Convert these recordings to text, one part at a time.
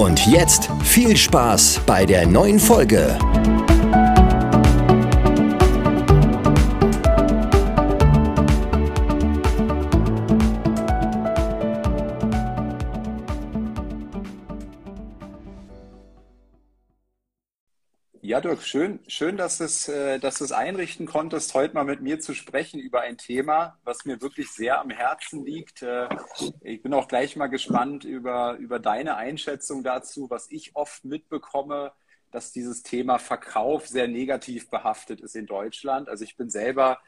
Und jetzt viel Spaß bei der neuen Folge. Ja, Dirk, schön, schön, dass es, äh, dass du es einrichten konntest, heute mal mit mir zu sprechen über ein Thema, was mir wirklich sehr am Herzen liegt. Äh, ich bin auch gleich mal gespannt über, über deine Einschätzung dazu, was ich oft mitbekomme, dass dieses Thema Verkauf sehr negativ behaftet ist in Deutschland. Also ich bin selber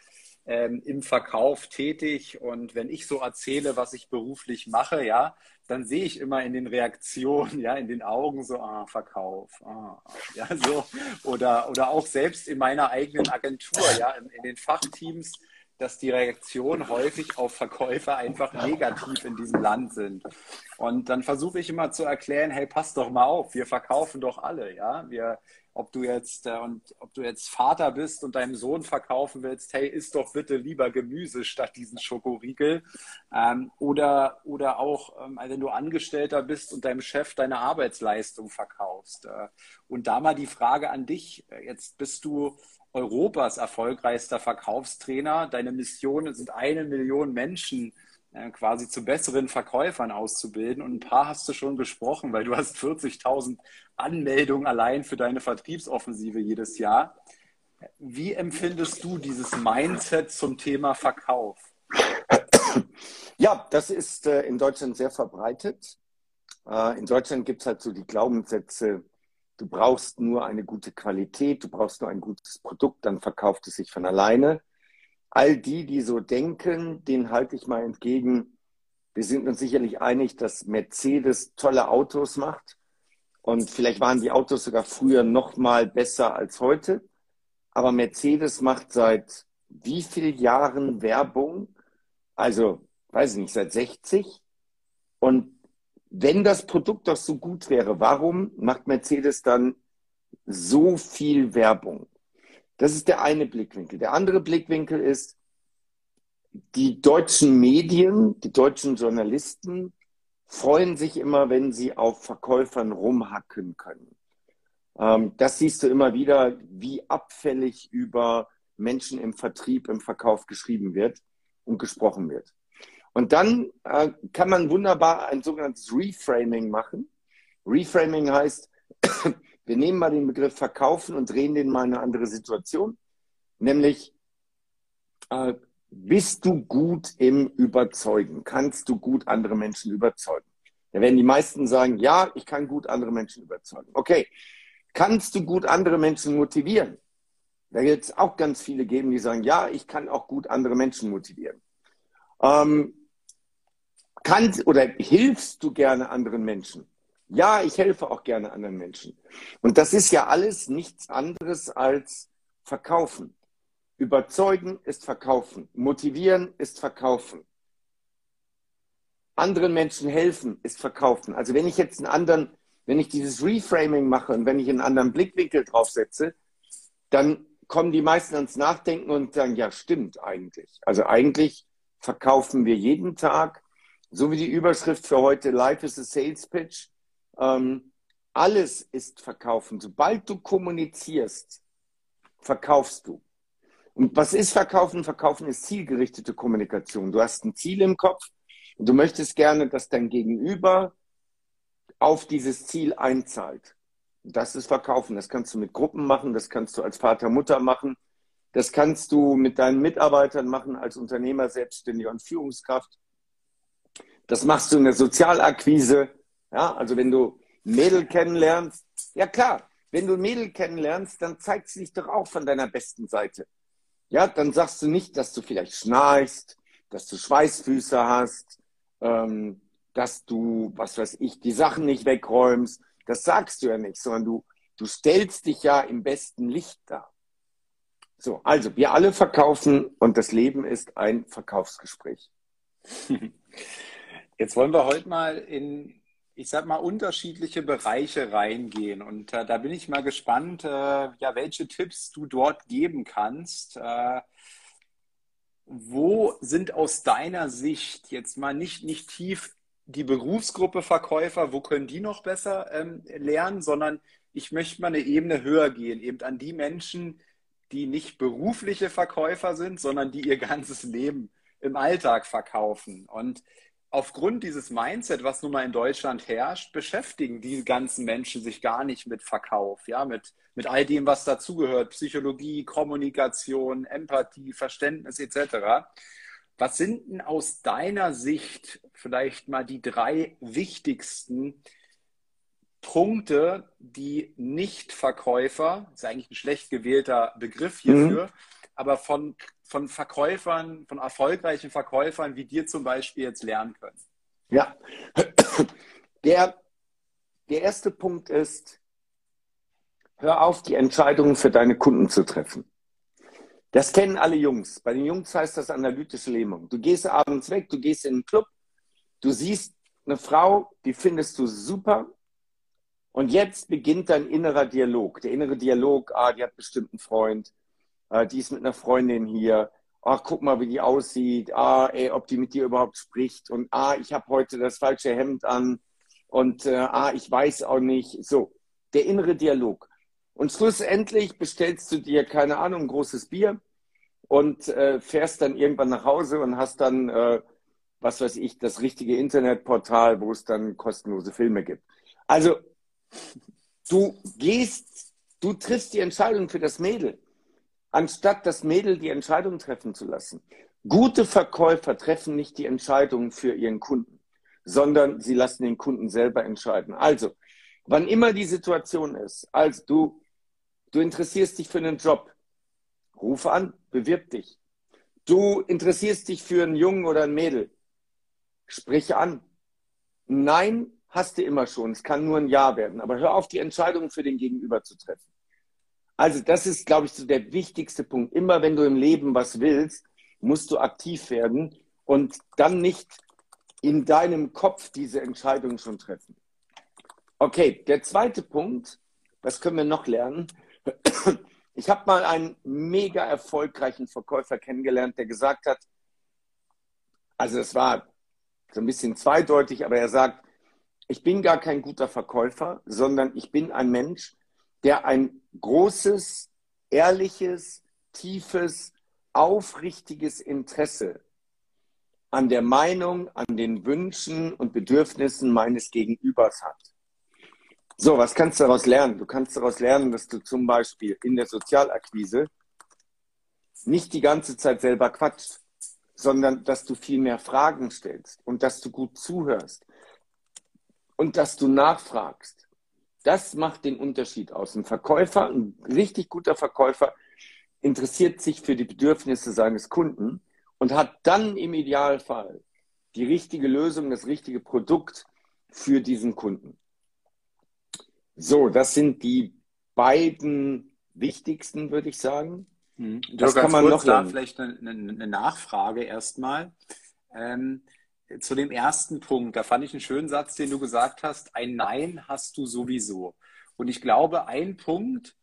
ähm, im Verkauf tätig und wenn ich so erzähle, was ich beruflich mache, ja, dann sehe ich immer in den Reaktionen, ja, in den Augen so, ah, Verkauf, ah, ja, so, oder, oder auch selbst in meiner eigenen Agentur, ja, in, in den Fachteams, dass die Reaktionen häufig auf Verkäufer einfach negativ in diesem Land sind. Und dann versuche ich immer zu erklären, hey, pass doch mal auf, wir verkaufen doch alle, ja. Wir, ob du jetzt äh, und ob du jetzt Vater bist und deinem Sohn verkaufen willst, hey, isst doch bitte lieber Gemüse statt diesen Schokoriegel. Ähm, oder, oder auch, ähm, wenn du Angestellter bist und deinem Chef deine Arbeitsleistung verkaufst. Äh, und da mal die Frage an dich. Jetzt bist du Europas erfolgreichster Verkaufstrainer. Deine Mission sind eine Million Menschen äh, quasi zu besseren Verkäufern auszubilden. Und ein paar hast du schon gesprochen, weil du hast 40.000 Anmeldungen allein für deine Vertriebsoffensive jedes Jahr. Wie empfindest du dieses Mindset zum Thema Verkauf? Ja, das ist äh, in Deutschland sehr verbreitet. Äh, in Deutschland gibt es halt so die Glaubenssätze, du brauchst nur eine gute Qualität, du brauchst nur ein gutes Produkt, dann verkauft es sich von alleine all die, die so denken, denen halte ich mal entgegen. Wir sind uns sicherlich einig, dass Mercedes tolle Autos macht. Und vielleicht waren die Autos sogar früher noch mal besser als heute. Aber Mercedes macht seit wie vielen Jahren Werbung? Also, weiß ich nicht, seit 60. Und wenn das Produkt doch so gut wäre, warum macht Mercedes dann so viel Werbung? Das ist der eine Blickwinkel. Der andere Blickwinkel ist, die deutschen Medien, die deutschen Journalisten freuen sich immer, wenn sie auf Verkäufern rumhacken können. Ähm, das siehst du immer wieder, wie abfällig über Menschen im Vertrieb, im Verkauf geschrieben wird und gesprochen wird. Und dann äh, kann man wunderbar ein sogenanntes Reframing machen. Reframing heißt, wir nehmen mal den Begriff Verkaufen und drehen den mal in eine andere Situation, nämlich äh, bist du gut im Überzeugen? Kannst du gut andere Menschen überzeugen? Da werden die meisten sagen, ja, ich kann gut andere Menschen überzeugen. Okay, kannst du gut andere Menschen motivieren? Da wird es auch ganz viele geben, die sagen, ja, ich kann auch gut andere Menschen motivieren. Ähm, kannst oder hilfst du gerne anderen Menschen? Ja, ich helfe auch gerne anderen Menschen. Und das ist ja alles nichts anderes als verkaufen. Überzeugen ist verkaufen. Motivieren ist verkaufen. Anderen Menschen helfen ist verkaufen. Also wenn ich jetzt einen anderen, wenn ich dieses Reframing mache und wenn ich einen anderen Blickwinkel draufsetze, dann kommen die meisten ans Nachdenken und sagen, ja, stimmt eigentlich. Also eigentlich verkaufen wir jeden Tag, so wie die Überschrift für heute, Life is a Sales Pitch. Ähm, alles ist verkaufen. Sobald du kommunizierst, verkaufst du. Und was ist Verkaufen? Verkaufen ist zielgerichtete Kommunikation. Du hast ein Ziel im Kopf und du möchtest gerne, dass dein Gegenüber auf dieses Ziel einzahlt. Das ist Verkaufen. Das kannst du mit Gruppen machen, das kannst du als Vater, Mutter machen, das kannst du mit deinen Mitarbeitern machen, als Unternehmer, Selbstständiger und Führungskraft. Das machst du in der Sozialakquise. Ja, also wenn du Mädel kennenlernst, ja klar, wenn du Mädel kennenlernst, dann zeigt sie dich doch auch von deiner besten Seite. Ja, dann sagst du nicht, dass du vielleicht schnarchst, dass du Schweißfüße hast, ähm, dass du, was weiß ich, die Sachen nicht wegräumst Das sagst du ja nicht, sondern du, du stellst dich ja im besten Licht dar. So, also wir alle verkaufen und das Leben ist ein Verkaufsgespräch. Jetzt wollen wir heute mal in, ich sag mal, unterschiedliche Bereiche reingehen. Und äh, da bin ich mal gespannt, äh, ja, welche Tipps du dort geben kannst. Äh, wo sind aus deiner Sicht jetzt mal nicht, nicht tief die Berufsgruppe Verkäufer, wo können die noch besser ähm, lernen, sondern ich möchte mal eine Ebene höher gehen, eben an die Menschen, die nicht berufliche Verkäufer sind, sondern die ihr ganzes Leben im Alltag verkaufen. Und aufgrund dieses Mindset, was nun mal in Deutschland herrscht, beschäftigen die ganzen Menschen sich gar nicht mit Verkauf, ja, mit, mit all dem, was dazugehört, Psychologie, Kommunikation, Empathie, Verständnis etc. Was sind denn aus deiner Sicht vielleicht mal die drei wichtigsten Punkte, die Nicht-Verkäufer, ist eigentlich ein schlecht gewählter Begriff hierfür, mhm. aber von von Verkäufern, von erfolgreichen Verkäufern wie dir zum Beispiel jetzt lernen können? Ja, der, der erste Punkt ist, hör auf, die Entscheidungen für deine Kunden zu treffen. Das kennen alle Jungs. Bei den Jungs heißt das analytische Lähmung. Du gehst abends weg, du gehst in den Club, du siehst eine Frau, die findest du super. Und jetzt beginnt dein innerer Dialog. Der innere Dialog, ah, die hat bestimmt einen Freund, äh, die ist mit einer Freundin hier, ach, guck mal, wie die aussieht, ah, ey, ob die mit dir überhaupt spricht und ah, ich habe heute das falsche Hemd an und äh, ah, ich weiß auch nicht. So, der innere Dialog. Und schlussendlich bestellst du dir, keine Ahnung, ein großes Bier und äh, fährst dann irgendwann nach Hause und hast dann, äh, was weiß ich, das richtige Internetportal, wo es dann kostenlose Filme gibt. Also, du gehst, du triffst die Entscheidung für das Mädel anstatt das Mädel die Entscheidung treffen zu lassen. Gute Verkäufer treffen nicht die Entscheidung für ihren Kunden, sondern sie lassen den Kunden selber entscheiden. Also, wann immer die Situation ist, als du, du interessierst dich für einen Job, ruf an, bewirb dich. Du interessierst dich für einen Jungen oder ein Mädel, sprich an. Nein hast du immer schon, es kann nur ein Ja werden, aber hör auf, die Entscheidung für den Gegenüber zu treffen. Also das ist, glaube ich, so der wichtigste Punkt. Immer wenn du im Leben was willst, musst du aktiv werden und dann nicht in deinem Kopf diese Entscheidung schon treffen. Okay, der zweite Punkt, was können wir noch lernen? Ich habe mal einen mega erfolgreichen Verkäufer kennengelernt, der gesagt hat, also es war so ein bisschen zweideutig, aber er sagt, ich bin gar kein guter Verkäufer, sondern ich bin ein Mensch, der ein großes, ehrliches, tiefes, aufrichtiges Interesse an der Meinung, an den Wünschen und Bedürfnissen meines Gegenübers hat. So, was kannst du daraus lernen? Du kannst daraus lernen, dass du zum Beispiel in der Sozialakquise nicht die ganze Zeit selber quatscht, sondern dass du viel mehr Fragen stellst und dass du gut zuhörst und dass du nachfragst. Das macht den Unterschied aus. Ein Verkäufer, ein richtig guter Verkäufer, interessiert sich für die Bedürfnisse seines Kunden und hat dann im Idealfall die richtige Lösung, das richtige Produkt für diesen Kunden. So, das sind die beiden wichtigsten, würde ich sagen. Hm. Das kann man noch da vielleicht eine, eine Nachfrage erstmal. Ähm, zu dem ersten Punkt, da fand ich einen schönen Satz, den du gesagt hast, ein Nein hast du sowieso. Und ich glaube, ein Punkt,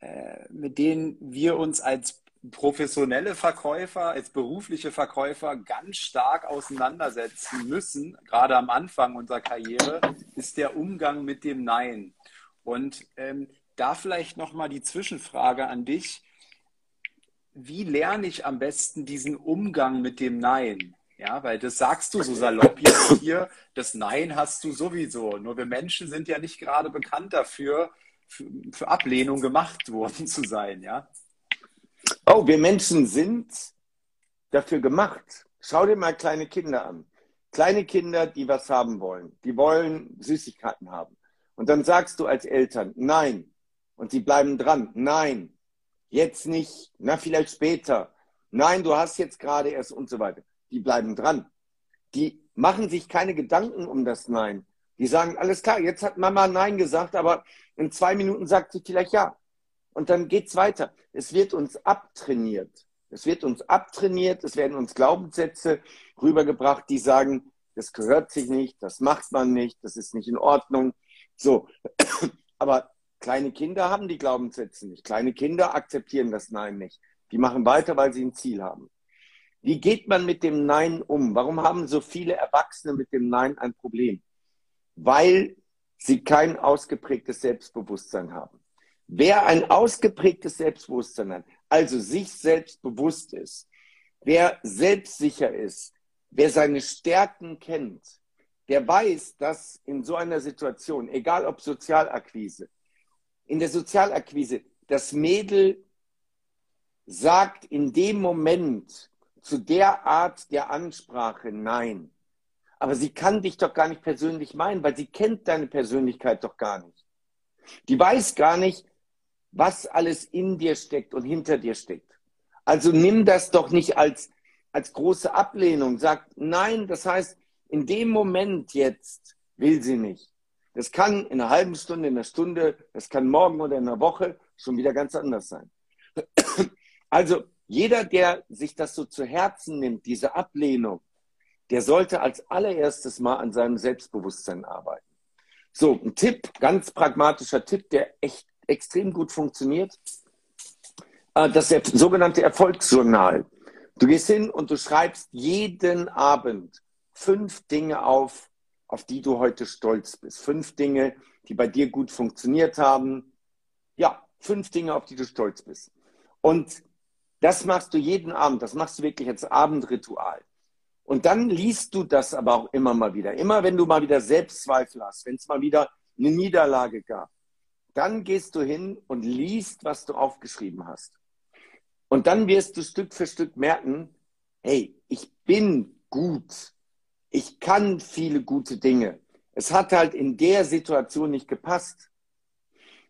äh, mit dem wir uns als professionelle Verkäufer, als berufliche Verkäufer ganz stark auseinandersetzen müssen, gerade am Anfang unserer Karriere, ist der Umgang mit dem Nein. Und ähm, da vielleicht nochmal die Zwischenfrage an dich. Wie lerne ich am besten diesen Umgang mit dem Nein? Ja, weil das sagst du so salopp jetzt hier, das Nein hast du sowieso. Nur wir Menschen sind ja nicht gerade bekannt dafür, für, für Ablehnung gemacht worden zu sein, ja. Oh, wir Menschen sind dafür gemacht. Schau dir mal kleine Kinder an. Kleine Kinder, die was haben wollen. Die wollen Süßigkeiten haben. Und dann sagst du als Eltern, nein. Und sie bleiben dran. Nein. Jetzt nicht. Na, vielleicht später. Nein, du hast jetzt gerade erst und so weiter die bleiben dran. Die machen sich keine Gedanken um das Nein, Die sagen, alles klar, jetzt hat Mama Nein gesagt, aber in zwei Minuten sagt sie vielleicht Ja. Und dann geht's weiter. Es wird uns abtrainiert. Es wird uns abtrainiert, es werden uns Glaubenssätze rübergebracht, die sagen, das gehört sich nicht, das macht man nicht, das ist nicht in Ordnung. So. Aber kleine Kinder haben die Glaubenssätze nicht. Kleine Kinder akzeptieren das Nein nicht. Die machen weiter, weil sie ein Ziel haben. Wie geht man mit dem Nein um? Warum haben so viele Erwachsene mit dem Nein ein Problem? Weil sie kein ausgeprägtes Selbstbewusstsein haben. Wer ein ausgeprägtes Selbstbewusstsein hat, also sich selbst bewusst ist, wer selbstsicher ist, wer seine Stärken kennt, der weiß, dass in so einer Situation, egal ob Sozialakquise, in der Sozialakquise, das Mädel sagt in dem Moment zu der Art der Ansprache Nein. Aber sie kann dich doch gar nicht persönlich meinen, weil sie kennt deine Persönlichkeit doch gar nicht. Die weiß gar nicht, was alles in dir steckt und hinter dir steckt. Also nimm das doch nicht als, als große Ablehnung. Sag nein, das heißt, in dem Moment jetzt will sie nicht. Das kann in einer halben Stunde, in einer Stunde, das kann morgen oder in einer Woche schon wieder ganz anders sein. Also jeder, der sich das so zu Herzen nimmt, diese Ablehnung, der sollte als allererstes mal an seinem Selbstbewusstsein arbeiten. So, ein Tipp, ganz pragmatischer Tipp, der echt extrem gut funktioniert. Äh, das sogenannte Erfolgsjournal. Du gehst hin und du schreibst jeden Abend fünf Dinge auf, auf die du heute stolz bist. Fünf Dinge, die bei dir gut funktioniert haben. Ja, fünf Dinge, auf die du stolz bist. Und das machst du jeden Abend. Das machst du wirklich als Abendritual. Und dann liest du das aber auch immer mal wieder. Immer wenn du mal wieder Selbstzweifel hast, wenn es mal wieder eine Niederlage gab, dann gehst du hin und liest, was du aufgeschrieben hast. Und dann wirst du Stück für Stück merken, hey, ich bin gut. Ich kann viele gute Dinge. Es hat halt in der Situation nicht gepasst.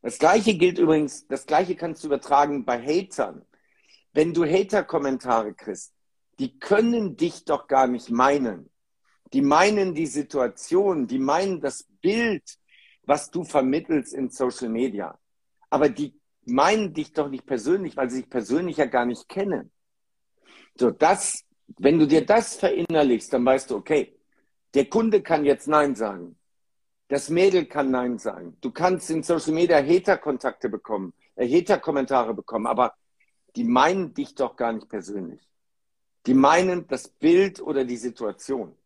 Das gleiche gilt übrigens, das gleiche kannst du übertragen bei Hatern. Wenn du Hater-Kommentare kriegst, die können dich doch gar nicht meinen. Die meinen die Situation, die meinen das Bild, was du vermittelst in Social Media. Aber die meinen dich doch nicht persönlich, weil sie sich persönlich ja gar nicht kennen. So, das, wenn du dir das verinnerlichst, dann weißt du, okay, der Kunde kann jetzt Nein sagen. Das Mädel kann Nein sagen. Du kannst in Social Media Hater-Kontakte bekommen, äh, Hater-Kommentare bekommen, aber die meinen dich doch gar nicht persönlich. Die meinen das Bild oder die Situation.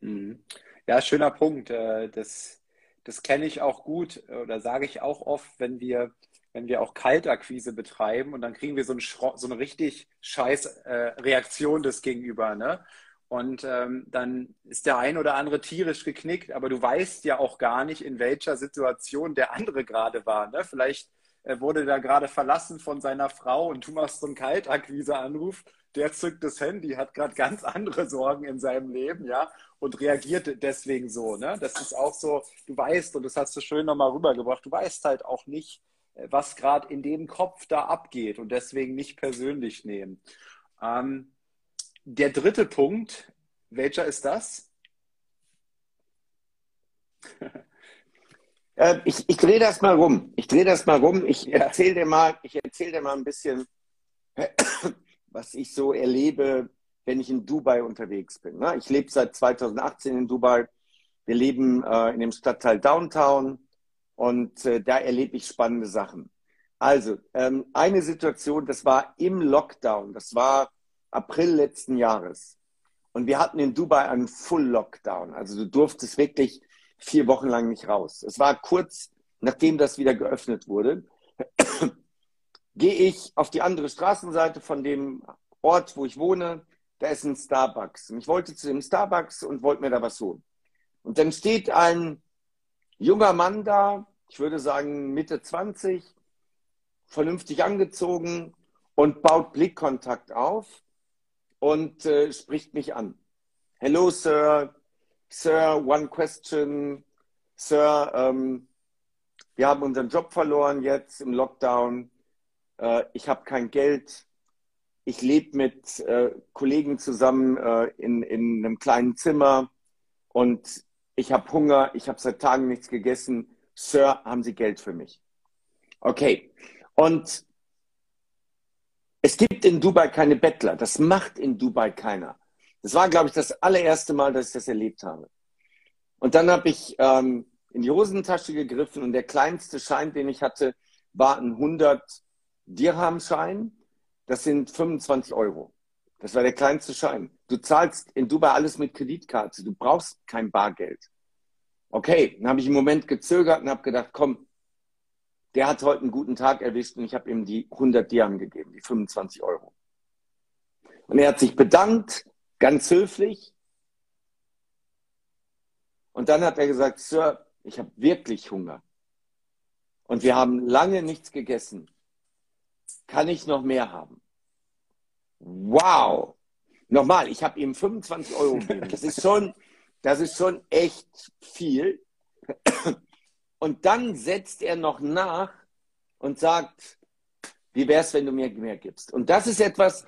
Mhm. Ja, schöner Punkt. Äh, das, das kenne ich auch gut oder sage ich auch oft, wenn wir, wenn wir auch Kaltakquise betreiben und dann kriegen wir so, ein so eine richtig scheiß äh, Reaktion des Gegenüber. Ne? Und ähm, dann ist der ein oder andere tierisch geknickt, aber du weißt ja auch gar nicht, in welcher Situation der andere gerade war. Ne? Vielleicht äh, wurde da gerade verlassen von seiner Frau und du machst so einen Kaltakquise-Anruf der zückt das Handy, hat gerade ganz andere Sorgen in seinem Leben, ja, und reagiert deswegen so, ne? Das ist auch so, du weißt, und das hast du schön nochmal rübergebracht, du weißt halt auch nicht, äh, was gerade in dem Kopf da abgeht und deswegen nicht persönlich nehmen. Ähm, der dritte Punkt, welcher ist das? äh, ich ich drehe das mal rum. Ich drehe das mal rum. Ich ja. erzähle dir mal, ich erzähle dir mal ein bisschen was ich so erlebe, wenn ich in Dubai unterwegs bin. Ne? Ich lebe seit 2018 in Dubai. Wir leben äh, in dem Stadtteil Downtown und äh, da erlebe ich spannende Sachen. Also, ähm, eine Situation, das war im Lockdown, das war April letzten Jahres. Und wir hatten in Dubai einen Full Lockdown. Also du durftest wirklich vier Wochen lang nicht raus. Es war kurz nachdem das wieder geöffnet wurde gehe ich auf die andere Straßenseite von dem Ort, wo ich wohne. Da ist ein Starbucks. Und ich wollte zu dem Starbucks und wollte mir da was holen. Und dann steht ein junger Mann da, ich würde sagen Mitte 20, vernünftig angezogen und baut Blickkontakt auf und äh, spricht mich an. Hello, Sir. Sir, one question. Sir, ähm, wir haben unseren Job verloren jetzt im Lockdown äh, ich habe kein Geld, ich lebe mit äh, Kollegen zusammen äh, in, in einem kleinen Zimmer und ich habe Hunger, ich habe seit Tagen nichts gegessen. Sir, haben Sie Geld für mich? Okay. Und es gibt in Dubai keine Bettler. Das macht in Dubai keiner. Das war, glaube ich, das allererste Mal, dass ich das erlebt habe. Und dann habe ich ähm, in die Hosentasche gegriffen und der kleinste Schein, den ich hatte, war ein 100 Dirham-Schein. Das sind 25 Euro. Das war der kleinste Schein. Du zahlst in Dubai alles mit Kreditkarte. Du brauchst kein Bargeld. Okay, dann habe ich einen Moment gezögert und habe gedacht, komm, der hat heute einen guten Tag erwischt und ich habe ihm die 100 Dirham gegeben, die 25 Euro. Und er hat sich bedankt, ganz höflich. Und dann hat er gesagt, Sir, ich habe wirklich Hunger. Und wir haben lange nichts gegessen. Kann ich noch mehr haben? Wow! Nochmal, ich habe ihm 25 Euro gegeben. Das ist schon, das ist schon echt viel. Und dann setzt er noch nach und sagt, wie wäre es, wenn du mir mehr gibst? Und das ist etwas,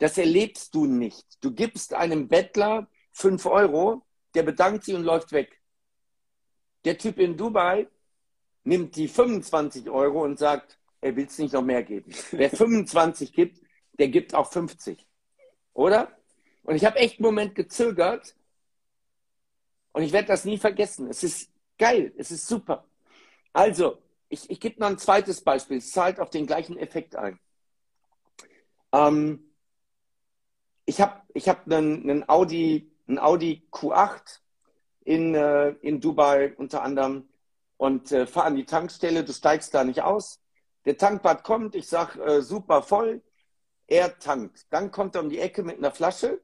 das erlebst du nicht. Du gibst einem Bettler 5 Euro, der bedankt sich und läuft weg. Der Typ in Dubai nimmt die 25 Euro und sagt, er will es nicht noch mehr geben. Wer 25 gibt, der gibt auch 50. Oder? Und ich habe echt einen Moment gezögert und ich werde das nie vergessen. Es ist geil, es ist super. Also, ich, ich gebe noch ein zweites Beispiel. Es zahlt auf den gleichen Effekt ein. Ähm, ich habe ich hab einen, einen, Audi, einen Audi Q8 in, äh, in Dubai unter anderem und äh, fahre an die Tankstelle. Du steigst da nicht aus. Der Tankbad kommt, ich sage äh, super voll. Er tankt. Dann kommt er um die Ecke mit einer Flasche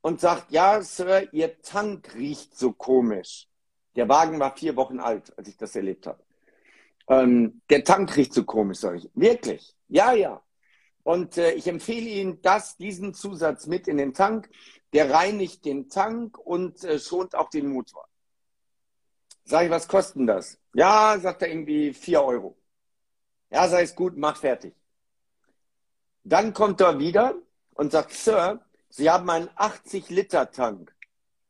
und sagt, ja, Sir, Ihr Tank riecht so komisch. Der Wagen war vier Wochen alt, als ich das erlebt habe. Ähm, der Tank riecht so komisch, sage ich. Wirklich? Ja, ja. Und äh, ich empfehle Ihnen das, diesen Zusatz mit in den Tank. Der reinigt den Tank und äh, schont auch den Motor. Sag ich, was kostet das? Ja, sagt er irgendwie 4 Euro. Ja, sei es gut, mach fertig. Dann kommt er wieder und sagt, Sir, Sie haben einen 80-Liter-Tank.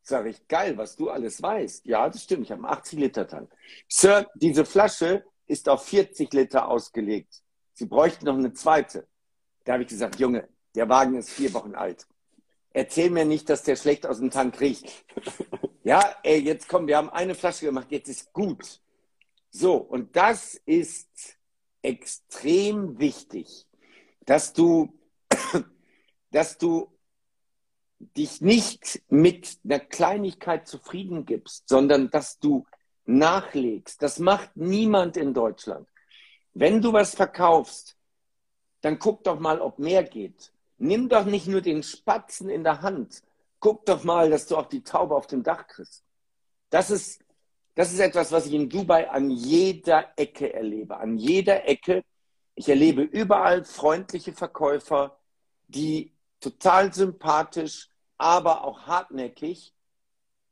Sag ich, geil, was du alles weißt. Ja, das stimmt, ich habe einen 80-Liter-Tank. Sir, diese Flasche ist auf 40 Liter ausgelegt. Sie bräuchten noch eine zweite. Da habe ich gesagt, Junge, der Wagen ist vier Wochen alt. Erzähl mir nicht, dass der schlecht aus dem Tank riecht. Ja, ey, jetzt komm, wir haben eine Flasche gemacht, jetzt ist gut. So, und das ist extrem wichtig, dass du, dass du dich nicht mit einer Kleinigkeit zufrieden gibst, sondern dass du nachlegst. Das macht niemand in Deutschland. Wenn du was verkaufst, dann guck doch mal, ob mehr geht. Nimm doch nicht nur den Spatzen in der Hand. Guck doch mal, dass du auch die Taube auf dem Dach kriegst. Das ist, das ist etwas, was ich in Dubai an jeder Ecke erlebe. An jeder Ecke. Ich erlebe überall freundliche Verkäufer, die total sympathisch, aber auch hartnäckig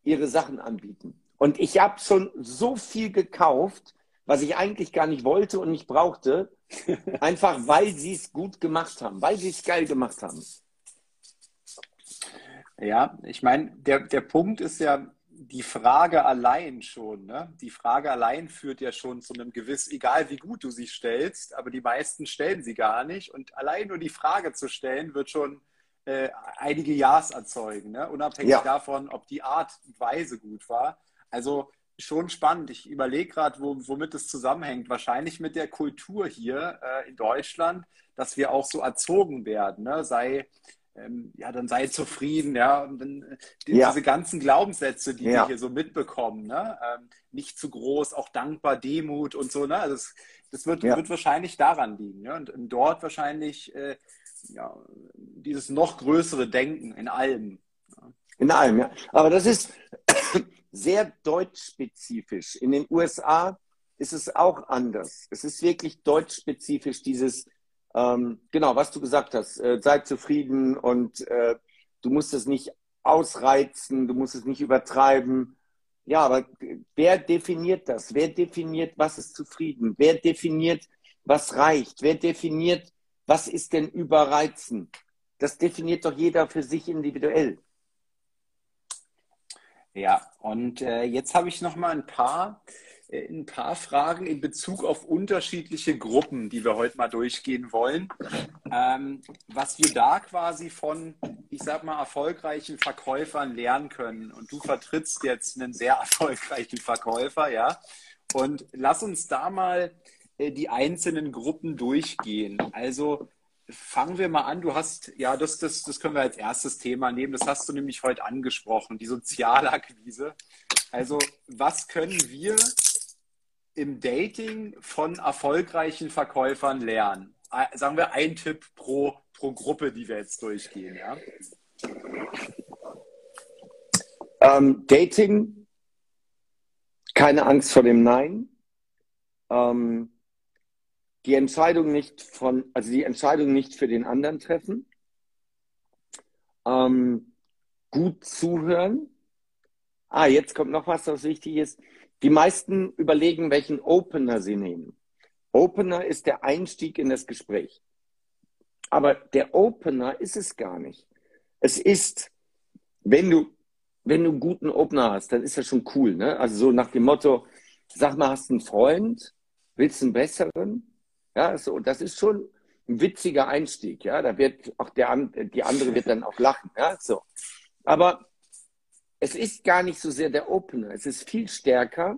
ihre Sachen anbieten. Und ich habe schon so viel gekauft, was ich eigentlich gar nicht wollte und nicht brauchte, einfach weil sie es gut gemacht haben, weil sie es geil gemacht haben. Ja, ich meine, der, der Punkt ist ja, die Frage allein schon, ne? Die Frage allein führt ja schon zu einem gewiss, egal wie gut du sie stellst, aber die meisten stellen sie gar nicht. Und allein nur die Frage zu stellen, wird schon äh, einige Ja's erzeugen, ne? unabhängig ja. davon, ob die Art und Weise gut war. Also schon spannend. Ich überlege gerade, wo, womit es zusammenhängt. Wahrscheinlich mit der Kultur hier äh, in Deutschland, dass wir auch so erzogen werden. Ne? Sei, ähm, ja, dann sei zufrieden, ja. Und dann, äh, die, ja. diese ganzen Glaubenssätze, die ja. wir hier so mitbekommen, ne? Ähm, nicht zu groß, auch dankbar, Demut und so, ne? Also das, das wird, ja. wird wahrscheinlich daran liegen. Ne? Und, und dort wahrscheinlich äh, ja, dieses noch größere Denken in allem. In allem, ja. Aber das ist, sehr deutschspezifisch. In den USA ist es auch anders. Es ist wirklich deutschspezifisch, dieses, ähm, genau, was du gesagt hast, äh, sei zufrieden und äh, du musst es nicht ausreizen, du musst es nicht übertreiben. Ja, aber wer definiert das? Wer definiert, was ist zufrieden? Wer definiert, was reicht? Wer definiert, was ist denn überreizen? Das definiert doch jeder für sich individuell. Ja, und äh, jetzt habe ich noch mal ein paar, äh, ein paar Fragen in Bezug auf unterschiedliche Gruppen, die wir heute mal durchgehen wollen. Ähm, was wir da quasi von, ich sag mal, erfolgreichen Verkäufern lernen können. Und du vertrittst jetzt einen sehr erfolgreichen Verkäufer, ja. Und lass uns da mal äh, die einzelnen Gruppen durchgehen. Also fangen wir mal an. Du hast, ja, das, das, das können wir als erstes Thema nehmen. Das hast du nämlich heute angesprochen, die Sozialakquise. Also, was können wir im Dating von erfolgreichen Verkäufern lernen? Äh, sagen wir ein Tipp pro, pro Gruppe, die wir jetzt durchgehen, ja? Ähm, Dating, keine Angst vor dem Nein. Ähm, die Entscheidung nicht von, also die Entscheidung nicht für den anderen treffen, ähm, gut zuhören. Ah, jetzt kommt noch was, was wichtig ist. Die meisten überlegen, welchen Opener sie nehmen. Opener ist der Einstieg in das Gespräch. Aber der Opener ist es gar nicht. Es ist, wenn du, wenn du einen guten Opener hast, dann ist das schon cool, ne? Also so nach dem Motto, sag mal, hast du einen Freund? Willst du einen besseren? Ja, so, das ist schon ein witziger Einstieg. Ja, da wird auch der, die andere wird dann auch lachen. Ja, so. Aber es ist gar nicht so sehr der Opener. Es ist viel stärker,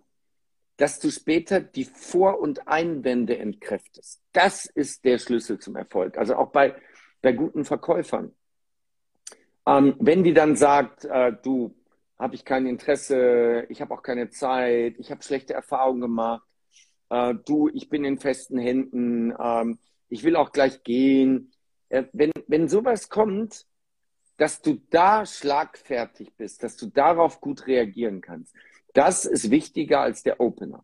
dass du später die Vor- und Einwände entkräftest. Das ist der Schlüssel zum Erfolg. Also auch bei, bei guten Verkäufern. Ähm, wenn die dann sagt, äh, du, habe ich kein Interesse, ich habe auch keine Zeit, ich habe schlechte Erfahrungen gemacht, äh, du, ich bin in festen Händen, ähm, ich will auch gleich gehen. Äh, wenn, wenn sowas kommt, dass du da schlagfertig bist, dass du darauf gut reagieren kannst, das ist wichtiger als der Opener.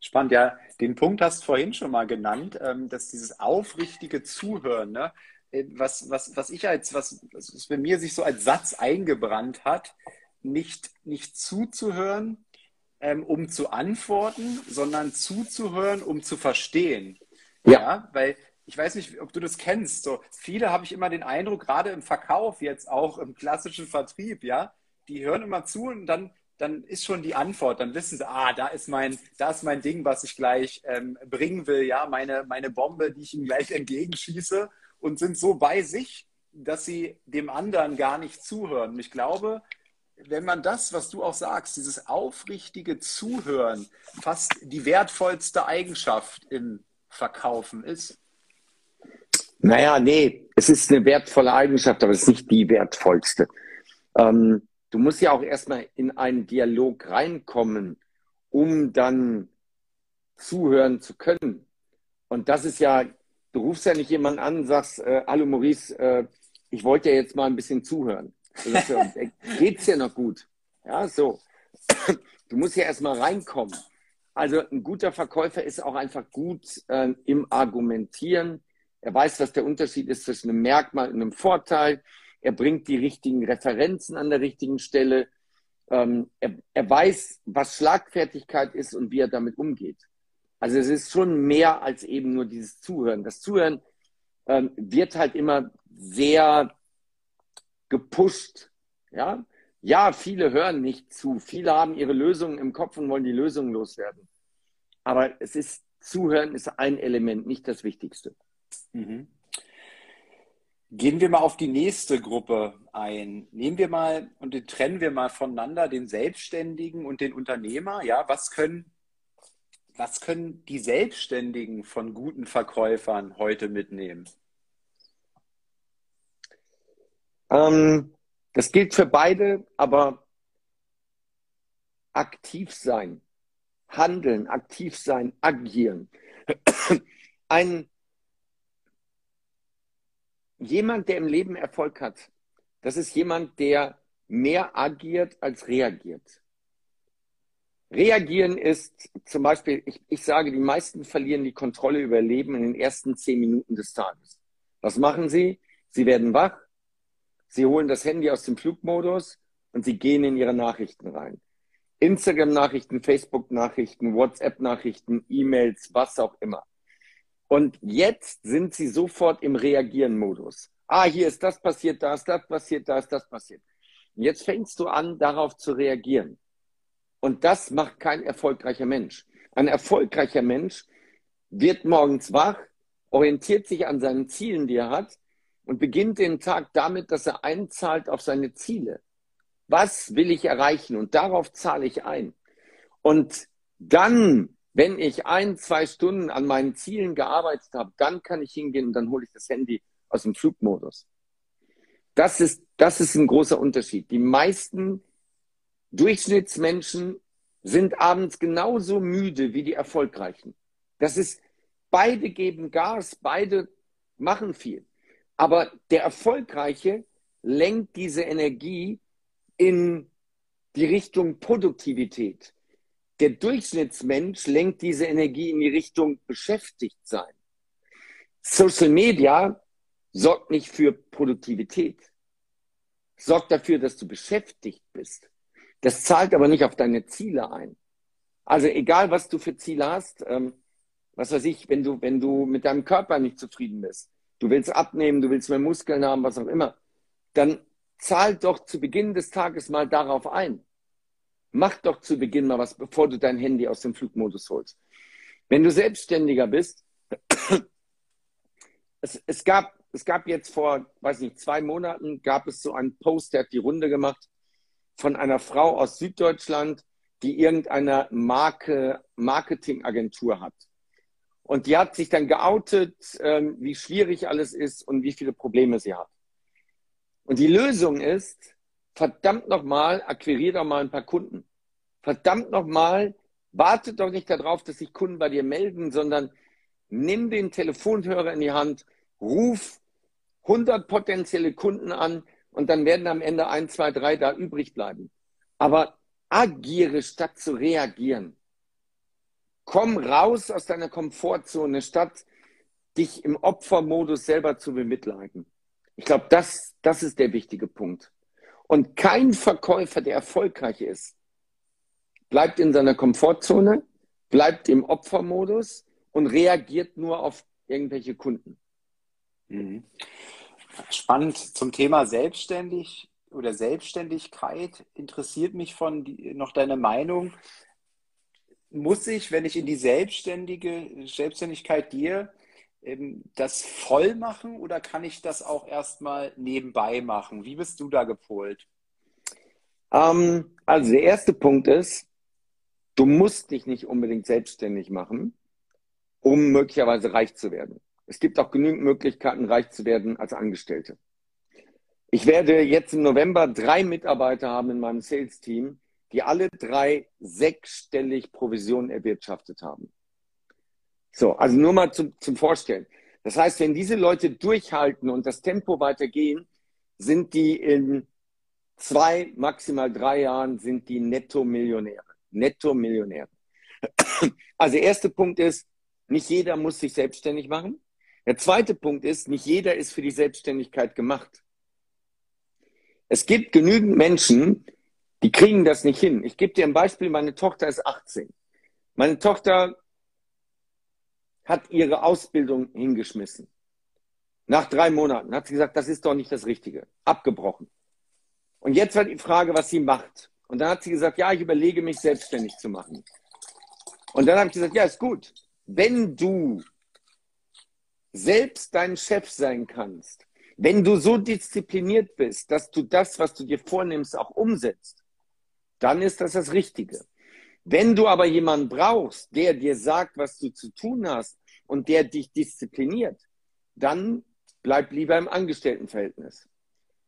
Spannend, ja. Den Punkt hast du vorhin schon mal genannt, ähm, dass dieses aufrichtige Zuhören, ne, äh, was, was, was ich als, was, was bei mir sich so als Satz eingebrannt hat, nicht, nicht zuzuhören, ähm, um zu antworten, sondern zuzuhören, um zu verstehen. Ja. ja. Weil ich weiß nicht, ob du das kennst. So viele habe ich immer den Eindruck, gerade im Verkauf jetzt auch im klassischen Vertrieb, ja, die hören immer zu und dann dann ist schon die Antwort, dann wissen sie, ah, da ist mein, da ist mein Ding, was ich gleich ähm, bringen will, ja, meine, meine Bombe, die ich ihm gleich entgegenschieße und sind so bei sich, dass sie dem anderen gar nicht zuhören. Und ich glaube, wenn man das, was du auch sagst, dieses aufrichtige Zuhören, fast die wertvollste Eigenschaft im Verkaufen ist? Naja, nee, es ist eine wertvolle Eigenschaft, aber es ist nicht die wertvollste. Ähm, du musst ja auch erstmal in einen Dialog reinkommen, um dann zuhören zu können. Und das ist ja, du rufst ja nicht jemanden an und sagst, äh, hallo Maurice, äh, ich wollte ja jetzt mal ein bisschen zuhören. Geht's dir noch gut? Ja, so. Du musst ja erstmal reinkommen. Also ein guter Verkäufer ist auch einfach gut äh, im Argumentieren. Er weiß, was der Unterschied ist zwischen einem Merkmal und einem Vorteil. Er bringt die richtigen Referenzen an der richtigen Stelle. Ähm, er, er weiß, was Schlagfertigkeit ist und wie er damit umgeht. Also es ist schon mehr als eben nur dieses Zuhören. Das Zuhören ähm, wird halt immer sehr gepusht. Ja? ja, viele hören nicht zu. Viele haben ihre Lösungen im Kopf und wollen die Lösungen loswerden. Aber es ist, Zuhören ist ein Element, nicht das Wichtigste. Mhm. Gehen wir mal auf die nächste Gruppe ein. Nehmen wir mal und trennen wir mal voneinander den Selbstständigen und den Unternehmer. Ja, was können, was können die Selbstständigen von guten Verkäufern heute mitnehmen? Ähm, das gilt für beide, aber aktiv sein, handeln, aktiv sein, agieren. Ein jemand, der im Leben Erfolg hat, das ist jemand, der mehr agiert als reagiert. Reagieren ist zum Beispiel, ich, ich sage, die meisten verlieren die Kontrolle über Leben in den ersten zehn Minuten des Tages. Was machen sie? Sie werden wach, Sie holen das Handy aus dem Flugmodus und Sie gehen in Ihre Nachrichten rein. Instagram-Nachrichten, Facebook-Nachrichten, WhatsApp-Nachrichten, E-Mails, was auch immer. Und jetzt sind Sie sofort im Reagieren-Modus. Ah, hier ist das passiert, da ist das passiert, da ist das passiert. Und jetzt fängst du an, darauf zu reagieren. Und das macht kein erfolgreicher Mensch. Ein erfolgreicher Mensch wird morgens wach, orientiert sich an seinen Zielen, die er hat, und beginnt den Tag damit, dass er einzahlt auf seine Ziele. Was will ich erreichen? Und darauf zahle ich ein. Und dann, wenn ich ein, zwei Stunden an meinen Zielen gearbeitet habe, dann kann ich hingehen und dann hole ich das Handy aus dem Flugmodus. Das ist, das ist ein großer Unterschied. Die meisten Durchschnittsmenschen sind abends genauso müde wie die Erfolgreichen. Das ist, beide geben Gas, beide machen viel. Aber der Erfolgreiche lenkt diese Energie in die Richtung Produktivität. Der Durchschnittsmensch lenkt diese Energie in die Richtung beschäftigt sein. Social Media sorgt nicht für Produktivität, sorgt dafür, dass du beschäftigt bist. Das zahlt aber nicht auf deine Ziele ein. Also egal, was du für Ziele hast, ähm, was weiß ich, wenn du, wenn du mit deinem Körper nicht zufrieden bist, du willst abnehmen, du willst mehr Muskeln haben, was auch immer, dann zahl doch zu Beginn des Tages mal darauf ein. Mach doch zu Beginn mal was, bevor du dein Handy aus dem Flugmodus holst. Wenn du Selbstständiger bist, es, es, gab, es gab jetzt vor, weiß nicht, zwei Monaten, gab es so einen Post, der hat die Runde gemacht, von einer Frau aus Süddeutschland, die irgendeine Marke, Marketingagentur hat. Und die hat sich dann geoutet, ähm, wie schwierig alles ist und wie viele Probleme sie hat. Und die Lösung ist, verdammt nochmal, akquirier doch mal ein paar Kunden. Verdammt nochmal, wartet doch nicht darauf, dass sich Kunden bei dir melden, sondern nimm den Telefonhörer in die Hand, ruf 100 potenzielle Kunden an und dann werden am Ende ein, zwei, drei da übrig bleiben. Aber agiere statt zu reagieren. Komm raus aus deiner Komfortzone, statt dich im Opfermodus selber zu bemitleiden. Ich glaube, das, das ist der wichtige Punkt. Und kein Verkäufer, der erfolgreich ist, bleibt in seiner Komfortzone, bleibt im Opfermodus und reagiert nur auf irgendwelche Kunden. Mhm. Spannend zum Thema selbstständig oder Selbstständigkeit interessiert mich von noch deine Meinung. Muss ich, wenn ich in die selbstständige Selbstständigkeit gehe, ähm, das voll machen oder kann ich das auch erstmal nebenbei machen? Wie bist du da gepolt? Ähm, also der erste Punkt ist, du musst dich nicht unbedingt selbstständig machen, um möglicherweise reich zu werden. Es gibt auch genügend Möglichkeiten, reich zu werden als Angestellte. Ich werde jetzt im November drei Mitarbeiter haben in meinem Sales-Team, die alle drei sechsstellig Provisionen erwirtschaftet haben. So, also nur mal zum, zum Vorstellen. Das heißt, wenn diese Leute durchhalten und das Tempo weitergehen, sind die in zwei, maximal drei Jahren sind die Netto-Millionäre. Netto-Millionäre. Also erster Punkt ist, nicht jeder muss sich selbstständig machen. Der zweite Punkt ist, nicht jeder ist für die Selbstständigkeit gemacht. Es gibt genügend Menschen, die kriegen das nicht hin. Ich gebe dir ein Beispiel, meine Tochter ist 18. Meine Tochter hat ihre Ausbildung hingeschmissen. Nach drei Monaten hat sie gesagt, das ist doch nicht das Richtige. Abgebrochen. Und jetzt war die Frage, was sie macht. Und dann hat sie gesagt, ja, ich überlege mich selbstständig zu machen. Und dann habe ich gesagt, ja, ist gut. Wenn du selbst dein Chef sein kannst, wenn du so diszipliniert bist, dass du das, was du dir vornimmst, auch umsetzt, dann ist das das Richtige. Wenn du aber jemanden brauchst, der dir sagt, was du zu tun hast und der dich diszipliniert, dann bleib lieber im Angestelltenverhältnis.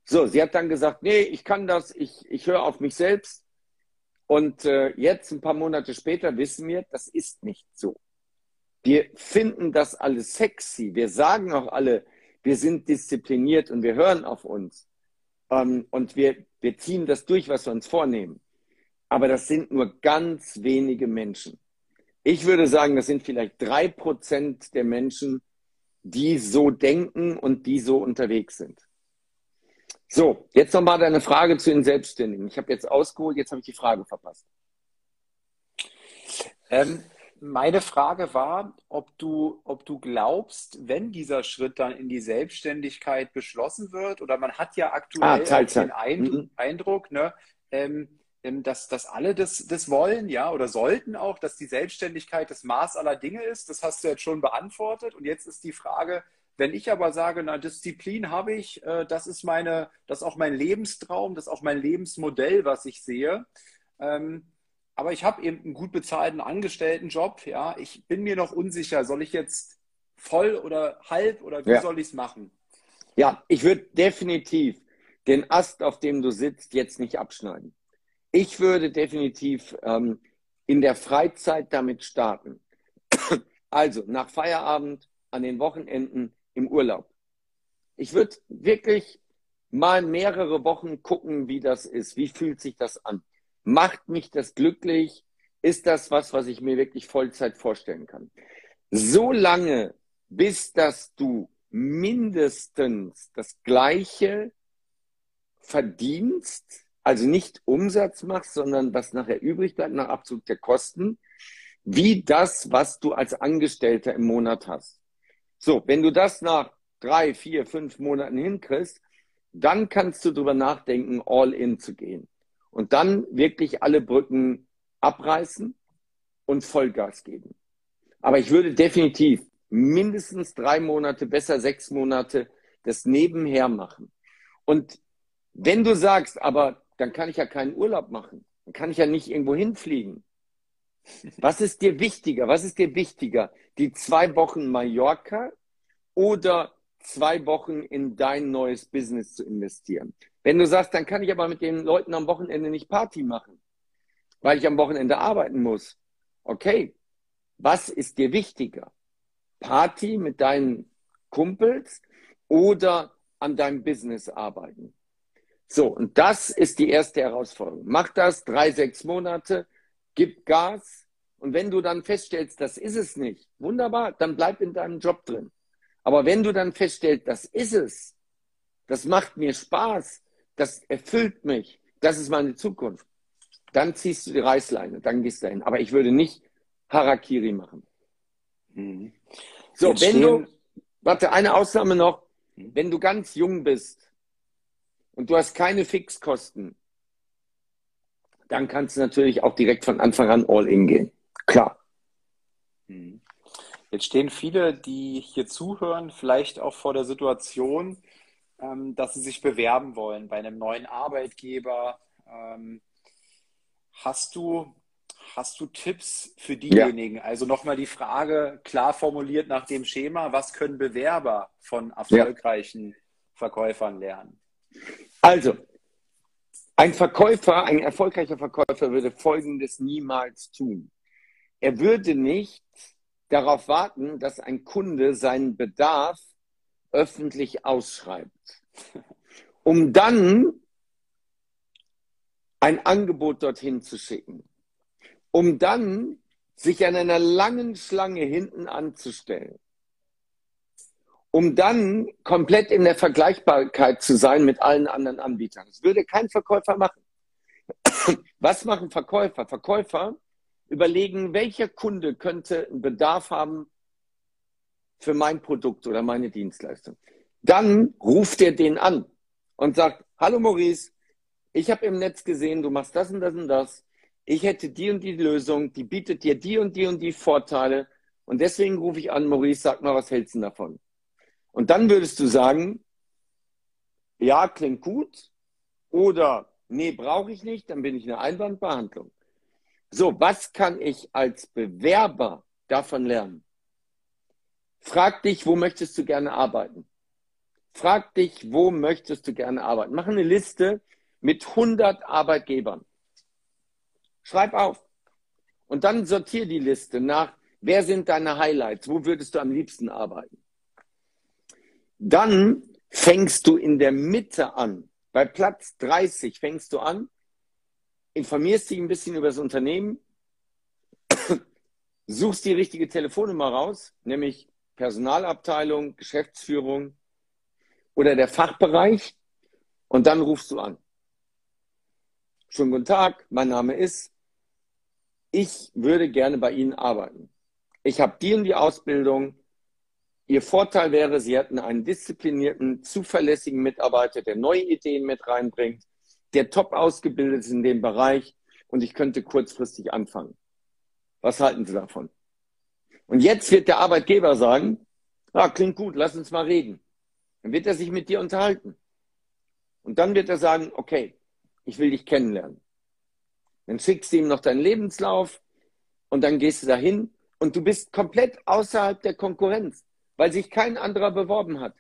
So, sie hat dann gesagt, nee, ich kann das, ich, ich höre auf mich selbst. Und äh, jetzt, ein paar Monate später, wissen wir, das ist nicht so. Wir finden das alles sexy. Wir sagen auch alle, wir sind diszipliniert und wir hören auf uns. Ähm, und wir, wir ziehen das durch, was wir uns vornehmen. Aber das sind nur ganz wenige Menschen. Ich würde sagen, das sind vielleicht drei Prozent der Menschen, die so denken und die so unterwegs sind. So, jetzt nochmal deine Frage zu den Selbstständigen. Ich habe jetzt ausgeholt, jetzt habe ich die Frage verpasst. Ähm, meine Frage war, ob du, ob du glaubst, wenn dieser Schritt dann in die Selbstständigkeit beschlossen wird, oder man hat ja aktuell Ah, den. Eindruck, Mhm. Eindruck ne, ähm, dass, dass alle das, das wollen, ja, oder sollten auch, dass die Selbstständigkeit das Maß aller Dinge ist. Das hast du jetzt schon beantwortet. Und jetzt ist die Frage, wenn ich aber sage, na, Disziplin habe ich, äh, das ist meine, das ist auch mein Lebenstraum, das ist auch mein Lebensmodell, was ich sehe. Ähm, aber ich habe eben einen gut bezahlten Angestelltenjob, ja. Ich bin mir noch unsicher, soll ich jetzt voll oder halb oder wie Ja. soll ich es machen? Ja, ich würde definitiv den Ast, auf dem du sitzt, jetzt nicht abschneiden. Ich würde definitiv ähm, in der Freizeit damit starten. Also nach Feierabend, an den Wochenenden, im Urlaub. Ich würde wirklich mal mehrere Wochen gucken, wie das ist. Wie fühlt sich das an? Macht mich das glücklich? Ist das was, was ich mir wirklich Vollzeit vorstellen kann? So lange, bis dass du mindestens das Gleiche verdienst, also nicht Umsatz machst, sondern was nachher übrig bleibt nach Abzug der Kosten, wie das, was du als Angestellter im Monat hast. So, wenn du das nach drei, vier, fünf Monaten hinkriegst, dann kannst du drüber nachdenken, all in zu gehen. Und dann wirklich alle Brücken abreißen und Vollgas geben. Aber ich würde definitiv mindestens drei Monate, besser sechs Monate das nebenher machen. Und wenn du sagst, aber dann kann ich ja keinen Urlaub machen, dann kann ich ja nicht irgendwo hinfliegen. Was ist dir wichtiger? Was ist dir wichtiger? Die zwei Wochen Mallorca oder zwei Wochen in dein neues Business zu investieren? Wenn du sagst, dann kann ich aber mit den Leuten am Wochenende nicht Party machen, weil ich am Wochenende arbeiten muss. Okay, was ist dir wichtiger? Party mit deinen Kumpels oder an deinem Business arbeiten? So, und das ist die erste Herausforderung. Mach das drei, sechs Monate, gib Gas. Und wenn du dann feststellst, das ist es nicht, wunderbar, dann bleib in deinem Job drin. Aber wenn du dann feststellst, das ist es, das macht mir Spaß, das erfüllt mich, das ist meine Zukunft, dann ziehst du die Reißleine, dann gehst du dahin. Aber ich würde nicht Harakiri machen. Mhm. So, Jetzt wenn du, stehen- warte, eine Ausnahme noch, Mhm. wenn du ganz jung bist und du hast keine Fixkosten, dann kannst du natürlich auch direkt von Anfang an all in gehen. Klar. Mhm. Jetzt stehen viele, die hier zuhören, vielleicht auch vor der Situation, ähm, dass sie sich bewerben wollen bei einem neuen Arbeitgeber. Ähm, hast du, hast du Tipps für diejenigen? Also nochmal die Frage klar formuliert nach dem Schema, was können Bewerber von erfolgreichen Verkäufern lernen? Also, ein Verkäufer, ein erfolgreicher Verkäufer würde Folgendes niemals tun. Er würde nicht darauf warten, dass ein Kunde seinen Bedarf öffentlich ausschreibt, um dann ein Angebot dorthin zu schicken, um dann sich an einer langen Schlange hinten anzustellen, um dann komplett in der Vergleichbarkeit zu sein mit allen anderen Anbietern. Das würde kein Verkäufer machen. Was machen Verkäufer? Verkäufer überlegen, welcher Kunde könnte einen Bedarf haben für mein Produkt oder meine Dienstleistung. Dann ruft er den an und sagt, hallo Maurice, ich habe im Netz gesehen, du machst das und das und das. Ich hätte die und die Lösung, die bietet dir die und die und die Vorteile. Und deswegen rufe ich an, Maurice, sag mal, was hältst du davon? Und dann würdest du sagen, ja, klingt gut. Oder, nee, brauche ich nicht, dann bin ich in der Einwandbehandlung. So, was kann ich als Bewerber davon lernen? Frag dich, wo möchtest du gerne arbeiten? Frag dich, wo möchtest du gerne arbeiten? Mach eine Liste mit 100 Arbeitgebern. Schreib auf. Und dann sortier die Liste nach, wer sind deine Highlights? Wo würdest du am liebsten arbeiten? Dann fängst du in der Mitte an. Bei Platz 30 fängst du an, informierst dich ein bisschen über das Unternehmen, suchst die richtige Telefonnummer raus, nämlich Personalabteilung, Geschäftsführung oder der Fachbereich und dann rufst du an. Schönen guten Tag, mein Name ist ich würde gerne bei Ihnen arbeiten. Ich habe die und die Ausbildung. Ihr Vorteil wäre, Sie hätten einen disziplinierten, zuverlässigen Mitarbeiter, der neue Ideen mit reinbringt, der top ausgebildet ist in dem Bereich und ich könnte kurzfristig anfangen. Was halten Sie davon? Und jetzt wird der Arbeitgeber sagen, ah, klingt gut, lass uns mal reden. Dann wird er sich mit dir unterhalten. Und dann wird er sagen, okay, ich will dich kennenlernen. Dann schickst du ihm noch deinen Lebenslauf und dann gehst du dahin und du bist komplett außerhalb der Konkurrenz, weil sich kein anderer beworben hat.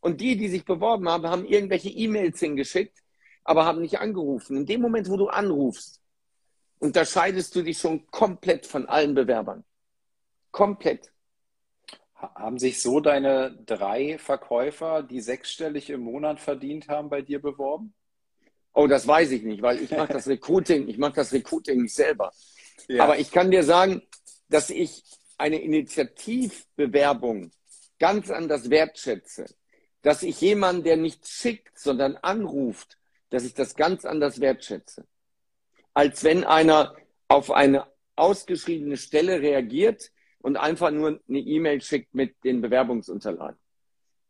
Und die, die sich beworben haben, haben irgendwelche E-Mails hingeschickt, aber haben nicht angerufen. In dem Moment, wo du anrufst, unterscheidest du dich schon komplett von allen Bewerbern. Komplett. Haben sich so deine drei Verkäufer, die sechsstellig im Monat verdient haben, bei dir beworben? Oh, das weiß ich nicht, weil ich mache das Recruiting, ich mache das Recruiting nicht selber. Ja. Aber ich kann dir sagen, dass ich eine Initiativbewerbung ganz anders wertschätze. Dass ich jemanden, der nicht schickt, sondern anruft, dass ich das ganz anders wertschätze. Als wenn einer auf eine ausgeschriebene Stelle reagiert und einfach nur eine E-Mail schickt mit den Bewerbungsunterlagen.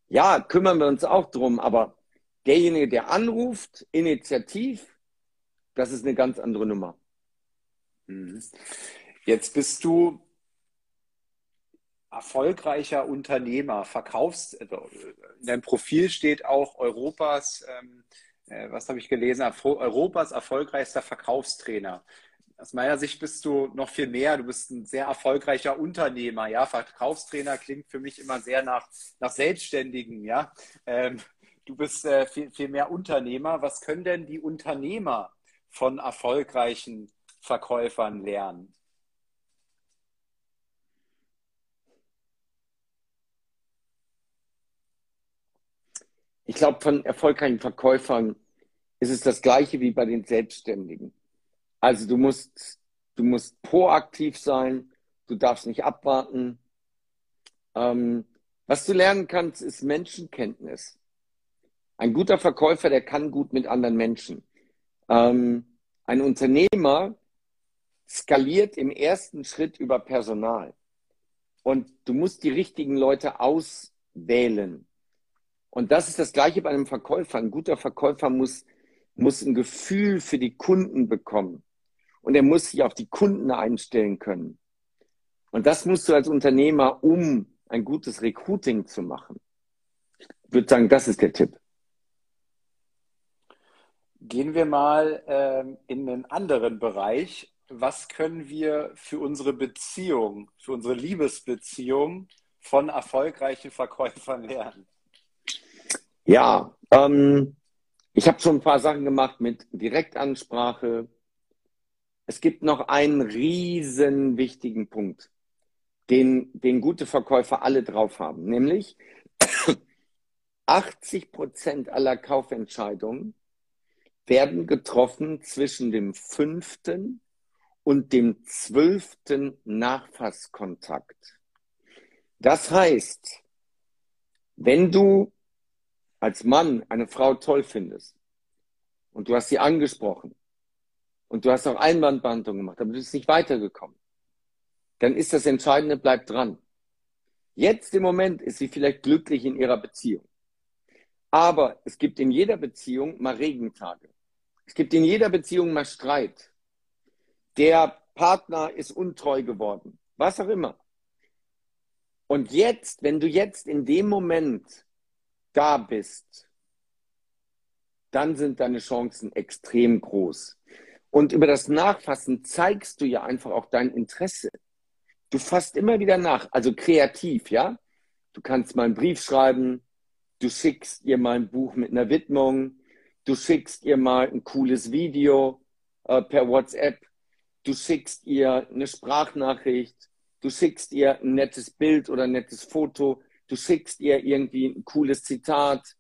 Ja, kümmern wir uns auch drum, aber derjenige, der anruft, initiativ, das ist eine ganz andere Nummer. Mhm. Jetzt bist du erfolgreicher Unternehmer, verkaufst, also in deinem Profil steht auch Europas, ähm, äh, was habe ich gelesen, Europas erfolgreichster Verkaufstrainer. Aus meiner Sicht bist du noch viel mehr. Du bist ein sehr erfolgreicher Unternehmer. Ja, Verkaufstrainer klingt für mich immer sehr nach, nach Selbstständigen. Ja, ähm, du bist äh, viel, viel mehr Unternehmer. Was können denn die Unternehmer von erfolgreichen Verkäufern lernen? Ich glaube, von erfolgreichen Verkäufern ist es das Gleiche wie bei den Selbstständigen. Also du musst, du musst proaktiv sein, du darfst nicht abwarten. Ähm, was du lernen kannst, ist Menschenkenntnis. Ein guter Verkäufer, der kann gut mit anderen Menschen. Ähm, ein Unternehmer skaliert im ersten Schritt über Personal. Und du musst die richtigen Leute auswählen. Und das ist das Gleiche bei einem Verkäufer. Ein guter Verkäufer muss, muss ein Gefühl für die Kunden bekommen. Und er muss sich auf die Kunden einstellen können. Und das musst du als Unternehmer, um ein gutes Recruiting zu machen. Ich würde sagen, das ist der Tipp. Gehen wir mal ähm, in einen anderen Bereich. Was können wir für unsere Beziehung, für unsere Liebesbeziehung von erfolgreichen Verkäufern lernen? Ja, ähm, ich habe schon ein paar Sachen gemacht mit Direktansprache. Es gibt noch einen riesen wichtigen Punkt, den, den gute Verkäufer alle drauf haben, nämlich 80 Prozent aller Kaufentscheidungen werden getroffen zwischen dem fünften und dem zwölften Nachfasskontakt. Das heißt, wenn du als Mann eine Frau toll findest und du hast sie angesprochen und du hast auch Einwandbehandlung gemacht, aber du bist nicht weitergekommen, dann ist das Entscheidende, bleib dran. Jetzt im Moment ist sie vielleicht glücklich in ihrer Beziehung. Aber es gibt in jeder Beziehung mal Regentage. Es gibt in jeder Beziehung mal Streit. Der Partner ist untreu geworden. Was auch immer. Und jetzt, wenn du jetzt in dem Moment da bist, dann sind deine Chancen extrem groß. Und über das Nachfassen zeigst du ja einfach auch dein Interesse. Du fasst immer wieder nach, also kreativ, ja? Du kannst mal einen Brief schreiben, du schickst ihr mal ein Buch mit einer Widmung, Du schickst ihr mal ein cooles Video äh, per WhatsApp. Du schickst ihr eine Sprachnachricht. Du schickst ihr ein nettes Bild oder ein nettes Foto. Du schickst ihr irgendwie ein cooles Zitat.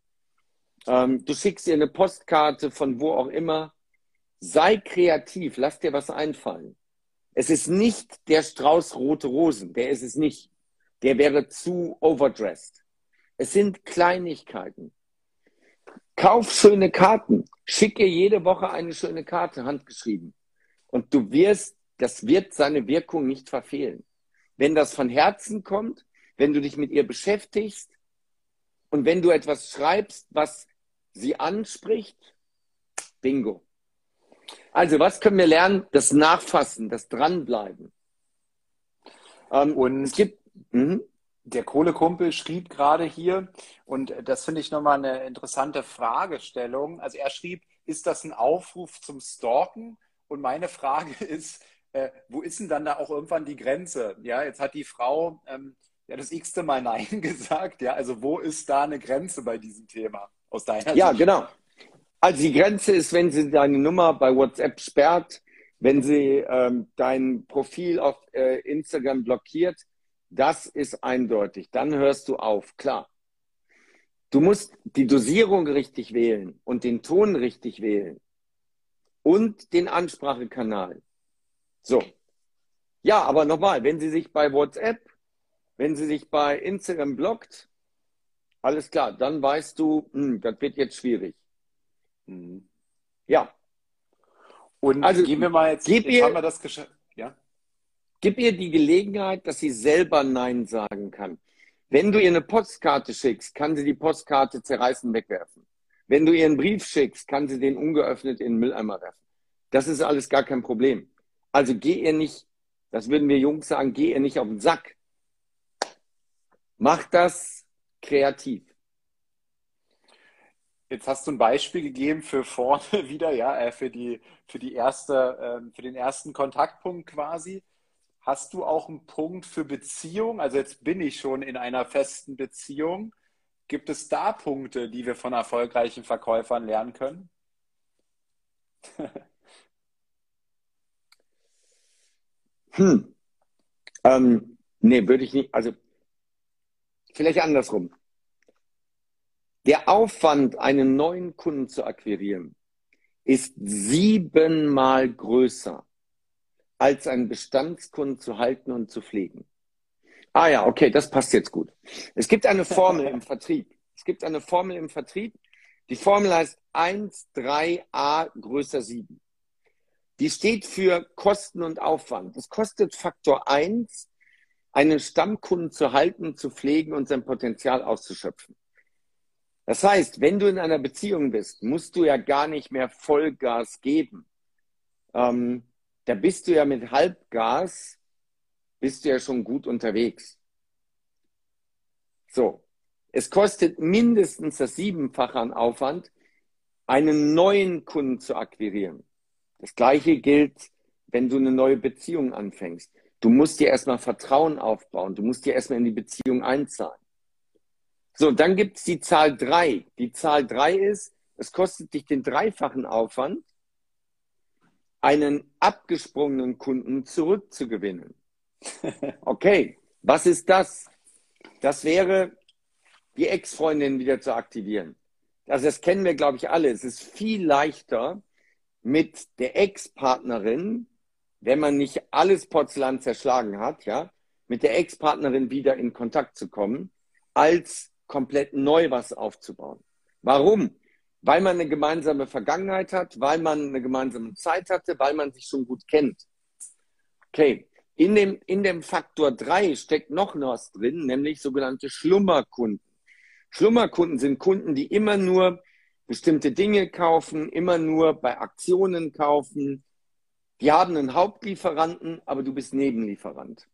Ähm, du schickst ihr eine Postkarte von wo auch immer. Sei kreativ, lass dir was einfallen. Es ist nicht der Strauß rote Rosen, der ist es nicht. Der wäre zu overdressed. Es sind Kleinigkeiten. Kauf schöne Karten. Schicke jede Woche eine schöne Karte, handgeschrieben. Und du wirst das wird seine Wirkung nicht verfehlen. Wenn das von Herzen kommt, wenn du dich mit ihr beschäftigst und wenn du etwas schreibst, was sie anspricht, bingo. Also, was können wir lernen? Das Nachfassen, das Dranbleiben. Ähm, und es gibt, mh, der Kohlekumpel schrieb gerade hier, und das finde ich nochmal eine interessante Fragestellung. Also er schrieb, ist das ein Aufruf zum Stalken? Und meine Frage ist, äh, wo ist denn dann da auch irgendwann die Grenze? Ja, jetzt hat die Frau ähm, ja das x-te Mal Nein gesagt. Ja, also wo ist da eine Grenze bei diesem Thema aus deiner Ja, Sicht? genau. Also die Grenze ist, wenn sie deine Nummer bei WhatsApp sperrt, wenn sie ähm, dein Profil auf äh, Instagram blockiert, das ist eindeutig. Dann hörst du auf, klar. Du musst die Dosierung richtig wählen und den Ton richtig wählen und den Ansprachekanal. So. Ja, aber nochmal, wenn sie sich bei WhatsApp, wenn sie sich bei Instagram blockt, alles klar, dann weißt du, hm, das wird jetzt schwierig. Mhm. Ja. Und also gehen wir mal jetzt, gib jetzt ihr, haben wir das geschafft. Ja? Gib ihr die Gelegenheit, dass sie selber Nein sagen kann. Wenn du ihr eine Postkarte schickst, kann sie die Postkarte zerreißen, wegwerfen. Wenn du ihr einen Brief schickst, kann sie den ungeöffnet in den Mülleimer werfen. Das ist alles gar kein Problem. Also geh ihr nicht, das würden wir Jungs sagen, geh ihr nicht auf den Sack. Mach das kreativ. Jetzt hast du ein Beispiel gegeben für vorne wieder, ja, äh, für die, für die erste, ähm, für den ersten Kontaktpunkt quasi. Hast du auch einen Punkt für Beziehung? Also jetzt bin ich schon in einer festen Beziehung. Gibt es da Punkte, die wir von erfolgreichen Verkäufern lernen können? Hm. Ähm, nee, würde ich nicht. Also vielleicht andersrum. Der Aufwand, einen neuen Kunden zu akquirieren, ist siebenmal größer, als einen Bestandskunden zu halten und zu pflegen. Ah ja, okay, das passt jetzt gut. Es gibt eine Formel im Vertrieb. Es gibt eine Formel im Vertrieb. Die Formel heißt 1, 3a größer 7. Die steht für Kosten und Aufwand. Es kostet Faktor 1, einen Stammkunden zu halten, zu pflegen und sein Potenzial auszuschöpfen. Das heißt, wenn du in einer Beziehung bist, musst du ja gar nicht mehr Vollgas geben. Ähm, da bist du ja mit Halbgas, bist du ja schon gut unterwegs. So. Es kostet mindestens das Siebenfache an Aufwand, einen neuen Kunden zu akquirieren. Das Gleiche gilt, wenn du eine neue Beziehung anfängst. Du musst dir erstmal Vertrauen aufbauen. Du musst dir erstmal in die Beziehung einzahlen. So, dann gibt es die Zahl drei. Die Zahl drei ist, es kostet dich den dreifachen Aufwand, einen abgesprungenen Kunden zurückzugewinnen. Okay, was ist das? Das wäre, die Ex-Freundin wieder zu aktivieren. Also das kennen wir, glaube ich, alle. Es ist viel leichter, mit der Ex-Partnerin, wenn man nicht alles Porzellan zerschlagen hat, ja, mit der Ex-Partnerin wieder in Kontakt zu kommen, als komplett neu was aufzubauen. Warum? Weil man eine gemeinsame Vergangenheit hat, weil man eine gemeinsame Zeit hatte, weil man sich schon gut kennt. Okay. In dem, in dem Faktor 3 steckt noch was drin, nämlich sogenannte Schlummerkunden. Schlummerkunden sind Kunden, die immer nur bestimmte Dinge kaufen, immer nur bei Aktionen kaufen. Die haben einen Hauptlieferanten, aber du bist Nebenlieferant.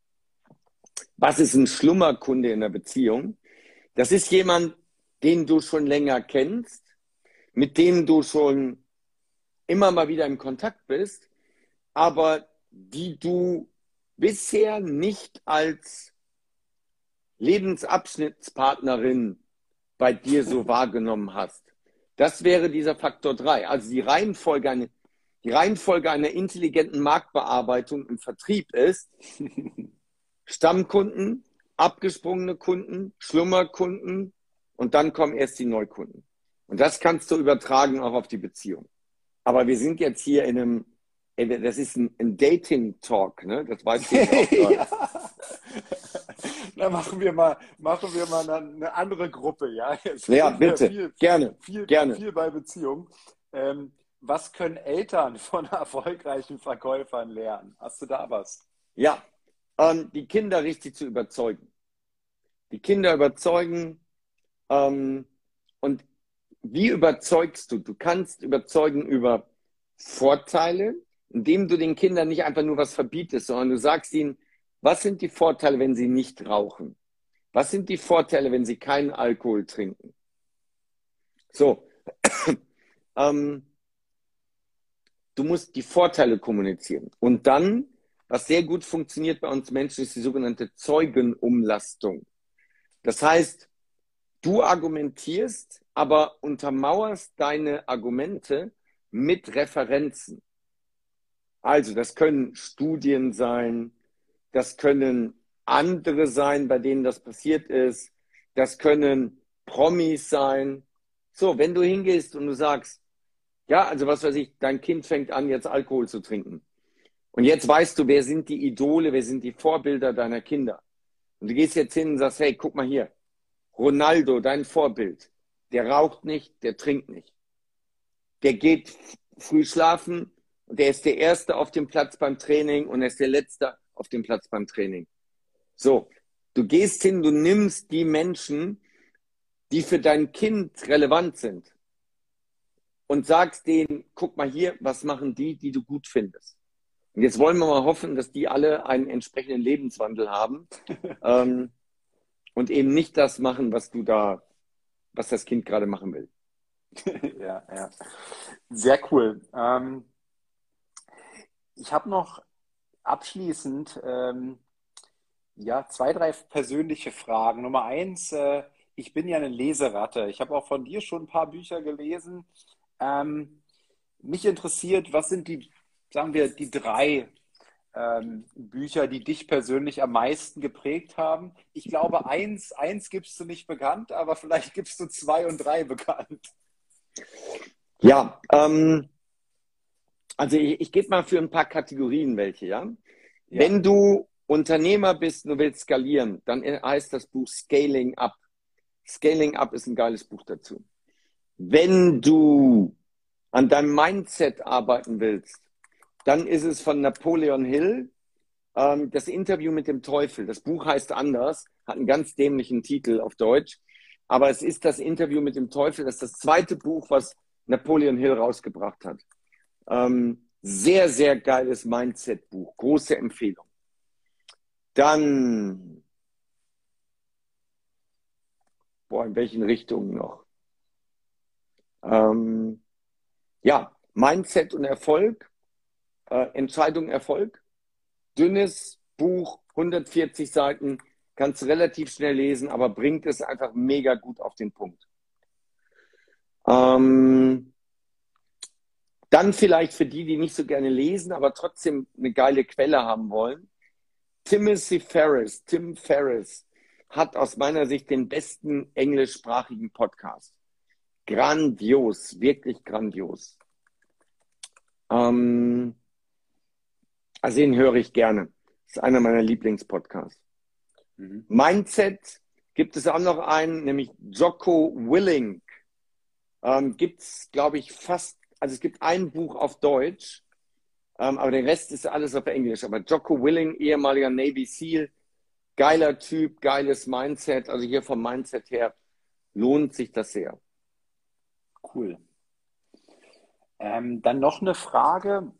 Was ist ein Schlummerkunde in der Beziehung? Das ist jemand, den du schon länger kennst, mit dem du schon immer mal wieder im Kontakt bist, aber die du bisher nicht als Lebensabschnittspartnerin bei dir so wahrgenommen hast. Das wäre dieser Faktor 3. Also die Reihenfolge, die Reihenfolge einer intelligenten Marktbearbeitung im Vertrieb ist Stammkunden, abgesprungene Kunden, Schlummerkunden und dann kommen erst die Neukunden. Und das kannst du übertragen auch auf die Beziehung. Aber wir sind jetzt hier in einem, das ist ein, ein Dating-Talk, ne? Das weißt du auch. ja. Da machen wir mal, machen wir mal eine andere Gruppe, ja. Jetzt ja, bitte, viel, gerne, viel, gerne. Viel bei Beziehung. Ähm, was können Eltern von erfolgreichen Verkäufern lernen? Hast du da was? Ja, ähm, die Kinder richtig zu überzeugen. Die Kinder überzeugen. Ähm, und wie überzeugst du? Du kannst überzeugen über Vorteile, indem du den Kindern nicht einfach nur was verbietest, sondern du sagst ihnen, was sind die Vorteile, wenn sie nicht rauchen? Was sind die Vorteile, wenn sie keinen Alkohol trinken? So, ähm, du musst die Vorteile kommunizieren. Und dann, was sehr gut funktioniert bei uns Menschen, ist die sogenannte Zeugenumlastung. Das heißt, du argumentierst, aber untermauerst deine Argumente mit Referenzen. Also, das können Studien sein, das können andere sein, bei denen das passiert ist, das können Promis sein. So, wenn du hingehst und du sagst, ja, also was weiß ich, dein Kind fängt an, jetzt Alkohol zu trinken. Und jetzt weißt du, wer sind die Idole, wer sind die Vorbilder deiner Kinder. Und du gehst jetzt hin und sagst, hey, guck mal hier, Ronaldo, dein Vorbild, der raucht nicht, der trinkt nicht. Der geht früh schlafen und der ist der Erste auf dem Platz beim Training und er ist der Letzte auf dem Platz beim Training. So, du gehst hin, du nimmst die Menschen, die für dein Kind relevant sind und sagst denen, guck mal hier, was machen die, die du gut findest. Und jetzt wollen wir mal hoffen, dass die alle einen entsprechenden Lebenswandel haben ähm, und eben nicht das machen, was du da, was das Kind gerade machen will. ja, ja. Sehr cool. Ähm, ich habe noch abschließend ähm, ja, zwei, drei persönliche Fragen. Nummer eins, äh, ich bin ja eine Leseratte. Ich habe auch von dir schon ein paar Bücher gelesen. Ähm, mich interessiert, was sind die, sagen wir, die drei ähm, Bücher, die dich persönlich am meisten geprägt haben? Ich glaube, eins, eins gibst du nicht bekannt, aber vielleicht gibst du zwei und drei bekannt. Ja, ähm, also ich, ich gebe mal für ein paar Kategorien welche, ja. ja. Wenn du Unternehmer bist und du willst skalieren, dann heißt das Buch Scaling Up. Scaling Up ist ein geiles Buch dazu. Wenn du an deinem Mindset arbeiten willst, dann ist es von Napoleon Hill ähm, das Interview mit dem Teufel. Das Buch heißt anders, hat einen ganz dämlichen Titel auf Deutsch, aber es ist das Interview mit dem Teufel. Das ist das zweite Buch, was Napoleon Hill rausgebracht hat. Ähm, sehr, sehr geiles Mindset-Buch. Große Empfehlung. Dann, boah, in welchen Richtungen noch? Ähm, ja, Mindset und Erfolg, äh, Entscheidung Erfolg. Dünnes Buch, 140 Seiten, kannst relativ schnell lesen, aber bringt es einfach mega gut auf den Punkt. Ähm, dann vielleicht für die, die nicht so gerne lesen, aber trotzdem eine geile Quelle haben wollen. Timothy Ferris, Tim Ferris, hat aus meiner Sicht den besten englischsprachigen Podcast. Grandios, wirklich grandios. Ähm, also den höre ich gerne. Das ist einer meiner Lieblingspodcasts. Mhm. Mindset gibt es auch noch einen, nämlich Jocko Willing. Ähm, gibt es, glaube ich, fast also es gibt ein Buch auf Deutsch, ähm, aber der Rest ist alles auf Englisch. Aber Jocko Willing, ehemaliger Navy SEAL, geiler Typ, geiles Mindset. Also hier vom Mindset her lohnt sich das sehr. Cool. Ähm, dann noch eine Frage.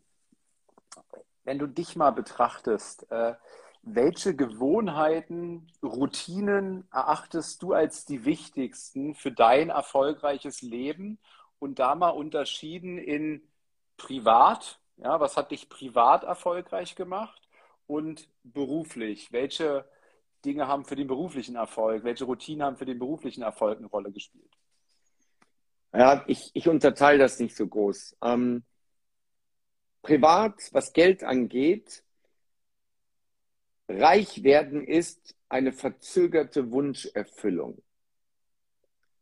Wenn du dich mal betrachtest, äh, welche Gewohnheiten, Routinen erachtest du als die wichtigsten für dein erfolgreiches Leben und da mal unterschieden in privat, ja, was hat dich privat erfolgreich gemacht und beruflich? Welche Dinge haben für den beruflichen Erfolg, welche Routinen haben für den beruflichen Erfolg eine Rolle gespielt? Ja, ich, ich unterteile das nicht so groß. Ähm, privat, was Geld angeht, reich werden ist eine verzögerte Wunscherfüllung.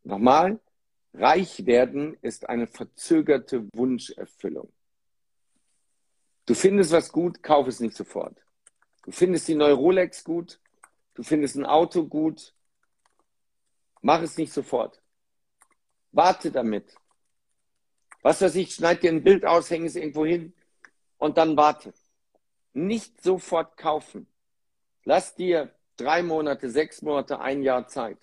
Nochmal, Reich werden ist eine verzögerte Wunscherfüllung. Du findest was gut, kauf es nicht sofort. Du findest die neue Rolex gut, du findest ein Auto gut, mach es nicht sofort. Warte damit. Was weiß ich, schneid dir ein Bild aus, häng es irgendwo hin und dann warte. Nicht sofort kaufen. Lass dir drei Monate, sechs Monate, ein Jahr Zeit.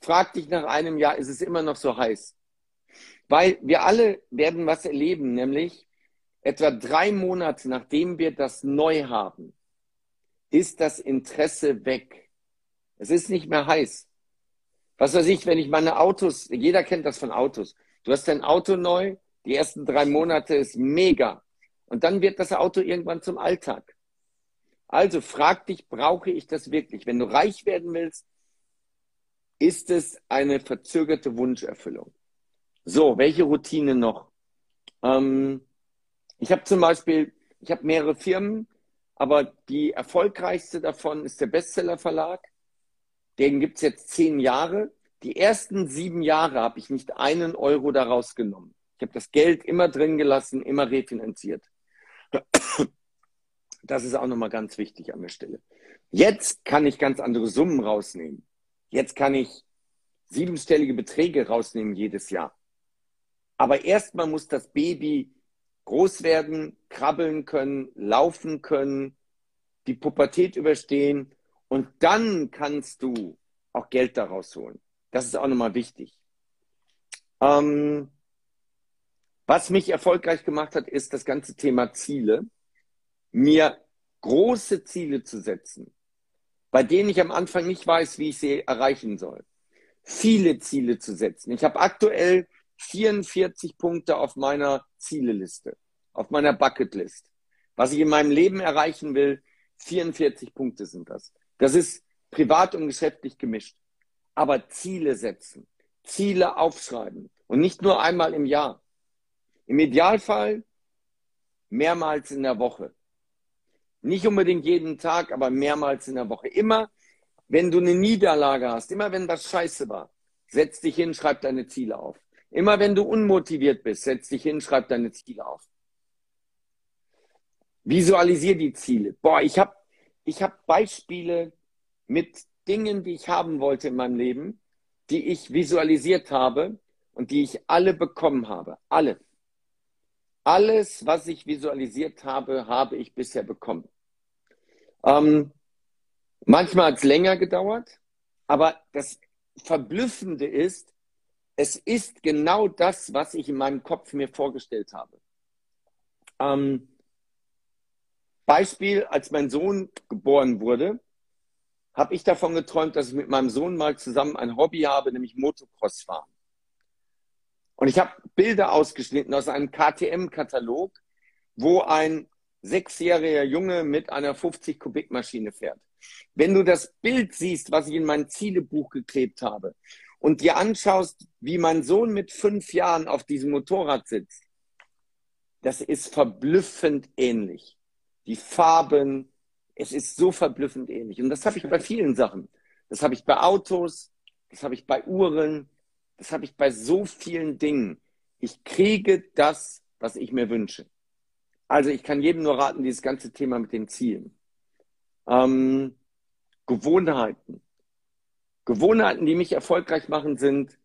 Frag dich nach einem Jahr, ist es immer noch so heiß? Weil wir alle werden was erleben, nämlich etwa drei Monate nachdem wir das neu haben, ist das Interesse weg. Es ist nicht mehr heiß. Was weiß ich, wenn ich meine Autos, jeder kennt das von Autos. Du hast dein Auto neu, die ersten drei Monate ist mega. Und dann wird das Auto irgendwann zum Alltag. Also frag dich, brauche ich das wirklich? Wenn du reich werden willst, ist es eine verzögerte Wunscherfüllung. So, welche Routine noch? Ähm, ich habe zum Beispiel, ich habe mehrere Firmen, aber die erfolgreichste davon ist der Bestseller Verlag. Den gibt's jetzt zehn Jahre. Die ersten sieben Jahre habe ich nicht einen Euro daraus genommen. Ich habe das Geld immer drin gelassen, immer refinanziert. Das ist auch nochmal ganz wichtig an der Stelle. Jetzt kann ich ganz andere Summen rausnehmen. Jetzt kann ich siebenstellige Beträge rausnehmen jedes Jahr. Aber erstmal muss das Baby groß werden, krabbeln können, laufen können, die Pubertät überstehen und dann kannst du auch Geld daraus holen. Das ist auch nochmal wichtig. Ähm, was mich erfolgreich gemacht hat, ist das ganze Thema Ziele. Mir große Ziele zu setzen, bei denen ich am Anfang nicht weiß, wie ich sie erreichen soll. Viele Ziele zu setzen. Ich habe aktuell 44 Punkte auf meiner Zieleliste, auf meiner Bucketlist. Was ich in meinem Leben erreichen will, 44 Punkte sind das. Das ist privat und geschäftlich gemischt. Aber Ziele setzen, Ziele aufschreiben und nicht nur einmal im Jahr. Im Idealfall mehrmals in der Woche. Nicht unbedingt jeden Tag, aber mehrmals in der Woche. Immer, wenn du eine Niederlage hast, immer wenn was scheiße war, setz dich hin, schreib deine Ziele auf. Immer wenn du unmotiviert bist, setz dich hin, schreib deine Ziele auf. Visualisier die Ziele. Boah, ich habe ich hab Beispiele mit Dingen, die ich haben wollte in meinem Leben, die ich visualisiert habe und die ich alle bekommen habe. Alle. Alles, was ich visualisiert habe, habe ich bisher bekommen. Ähm, manchmal hat es länger gedauert, aber das Verblüffende ist, es ist genau das, was ich in meinem Kopf mir vorgestellt habe. Ähm, Beispiel, als mein Sohn geboren wurde, habe ich davon geträumt, dass ich mit meinem Sohn mal zusammen ein Hobby habe, nämlich Motocross fahren. Und ich habe Bilder ausgeschnitten aus einem KTM-Katalog, wo ein sechsjähriger Junge mit einer 50 Kubik Maschine fährt. Wenn du das Bild siehst, was ich in mein Zielebuch geklebt habe, und dir anschaust, wie mein Sohn mit fünf Jahren auf diesem Motorrad sitzt, das ist verblüffend ähnlich. Die Farben, es ist so verblüffend ähnlich. Und das habe ich bei vielen Sachen. Das habe ich bei Autos, das habe ich bei Uhren, das habe ich bei so vielen Dingen. Ich kriege das, was ich mir wünsche. Also ich kann jedem nur raten, dieses ganze Thema mit den Zielen. Ähm, Gewohnheiten. Gewohnheiten, die mich erfolgreich machen, sind,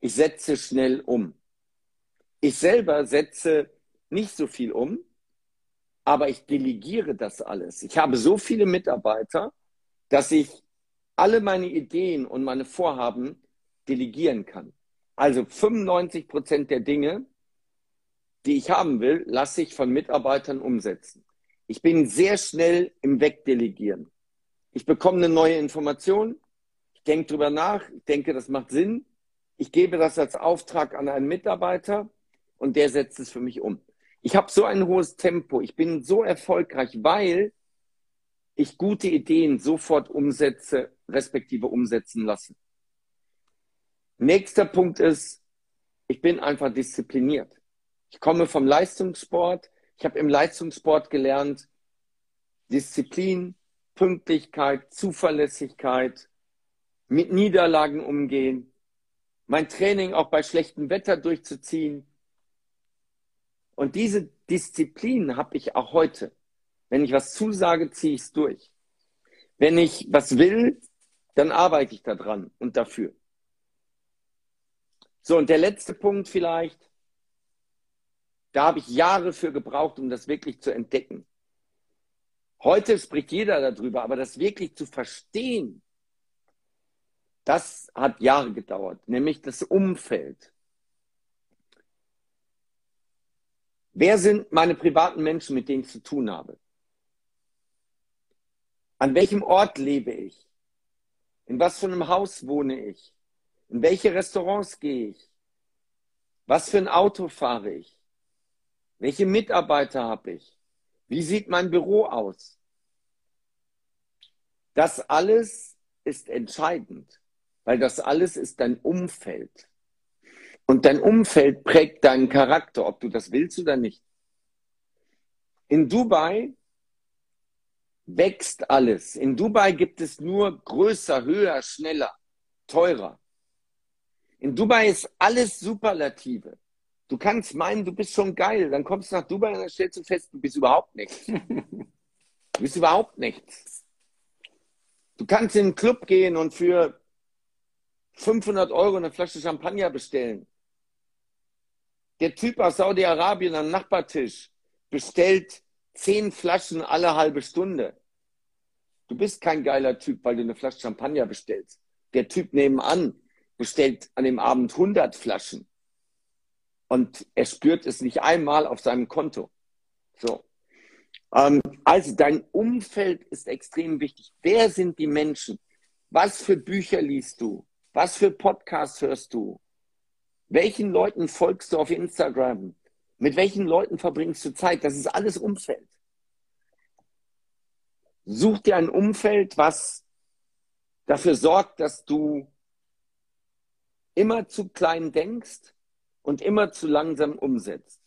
ich setze schnell um. Ich selber setze nicht so viel um, aber ich delegiere das alles. Ich habe so viele Mitarbeiter, dass ich alle meine Ideen und meine Vorhaben delegieren kann. Also 95 Prozent der Dinge, die ich haben will, lasse ich von Mitarbeitern umsetzen. Ich bin sehr schnell im Wegdelegieren. Ich bekomme eine neue Information, denke drüber nach, ich denke, das macht Sinn. Ich gebe das als Auftrag an einen Mitarbeiter und der setzt es für mich um. Ich habe so ein hohes Tempo, ich bin so erfolgreich, weil ich gute Ideen sofort umsetze, respektive umsetzen lasse. Nächster Punkt ist, ich bin einfach diszipliniert. Ich komme vom Leistungssport. Ich habe im Leistungssport gelernt, Disziplin, Pünktlichkeit, Zuverlässigkeit, mit Niederlagen umgehen, mein Training auch bei schlechtem Wetter durchzuziehen. Und diese Disziplin habe ich auch heute. Wenn ich was zusage, ziehe ich es durch. Wenn ich was will, dann arbeite ich daran und dafür. So, und der letzte Punkt vielleicht, Da habe ich Jahre für gebraucht, um das wirklich zu entdecken. Heute spricht jeder darüber, aber das wirklich zu verstehen, das hat Jahre gedauert, nämlich das Umfeld. Wer sind meine privaten Menschen, mit denen ich zu tun habe? An welchem Ort lebe ich? In was für einem Haus wohne ich? In welche Restaurants gehe ich? Was für ein Auto fahre ich? Welche Mitarbeiter habe ich? Wie sieht mein Büro aus? Das alles ist entscheidend, weil das alles ist dein Umfeld. Und dein Umfeld prägt deinen Charakter, ob du das willst oder nicht. In Dubai wächst alles. In Dubai gibt es nur größer, höher, schneller, teurer. In Dubai ist alles Superlative. Du kannst meinen, du bist schon geil. Dann kommst du nach Dubai und dann stellst du fest, du bist überhaupt nichts. Du bist überhaupt nichts. Du kannst in einen Club gehen und für 500 Euro eine Flasche Champagner bestellen. Der Typ aus Saudi-Arabien am Nachbartisch bestellt zehn Flaschen alle halbe Stunde. Du bist kein geiler Typ, weil du eine Flasche Champagner bestellst. Der Typ nebenan bestellt an dem Abend 100 Flaschen. Und er spürt es nicht einmal auf seinem Konto. So. Ähm, also dein Umfeld ist extrem wichtig. Wer sind die Menschen? Was für Bücher liest du? Was für Podcasts hörst du? Welchen Leuten folgst du auf Instagram? Mit welchen Leuten verbringst du Zeit? Das ist alles Umfeld. Such dir ein Umfeld, was dafür sorgt, dass du immer zu klein denkst und immer zu langsam umsetzt.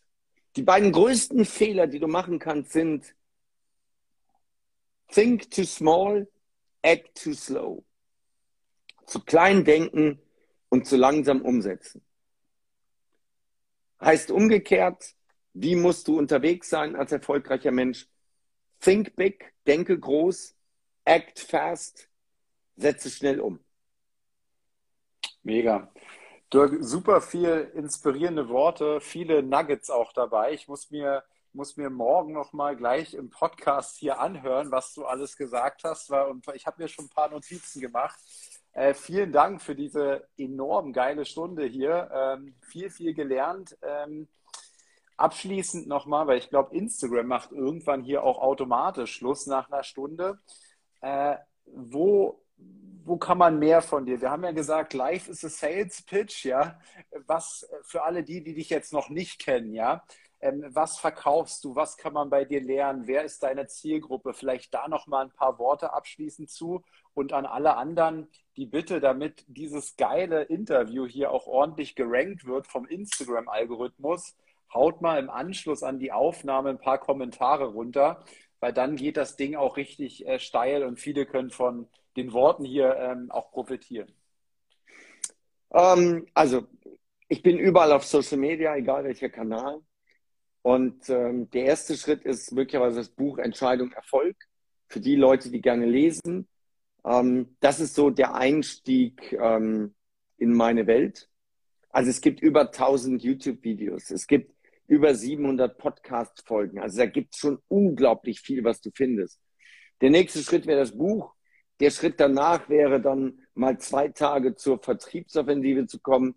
Die beiden größten Fehler, die du machen kannst, sind think too small, act too slow. Zu klein denken und zu langsam umsetzen. Heißt umgekehrt, wie musst du unterwegs sein als erfolgreicher Mensch? Think big, denke groß, act fast, setze schnell um. Mega. Dirk, super viel inspirierende Worte, viele Nuggets auch dabei. Ich muss mir, muss mir morgen noch mal gleich im Podcast hier anhören, was du alles gesagt hast. Und ich habe mir schon ein paar Notizen gemacht. Äh, vielen Dank für diese enorm geile Stunde hier. Ähm, viel, viel gelernt. Ähm, abschließend nochmal, weil ich glaube, Instagram macht irgendwann hier auch automatisch Schluss nach einer Stunde. Äh, wo, wo kann man mehr von dir? Wir haben ja gesagt, live ist a Sales Pitch, ja. Was für alle die, die dich jetzt noch nicht kennen, ja. Ähm, was verkaufst du? Was kann man bei dir lernen? Wer ist deine Zielgruppe? Vielleicht da noch mal ein paar Worte abschließend zu und an alle anderen die Bitte, damit dieses geile Interview hier auch ordentlich gerankt wird vom Instagram-Algorithmus, haut mal im Anschluss an die Aufnahme ein paar Kommentare runter, weil dann geht das Ding auch richtig äh, steil und viele können von den Worten hier ähm, auch profitieren. Ähm, also, ich bin überall auf Social Media, egal welcher Kanal. Und ähm, der erste Schritt ist möglicherweise das Buch Entscheidung Erfolg für die Leute, die gerne lesen. Ähm, das ist so der Einstieg ähm, in meine Welt. Also es gibt über 1000 YouTube-Videos, es gibt über 700 Podcast-Folgen. Also da gibt es schon unglaublich viel, was du findest. Der nächste Schritt wäre das Buch. Der Schritt danach wäre dann mal zwei Tage zur Vertriebsoffensive zu kommen.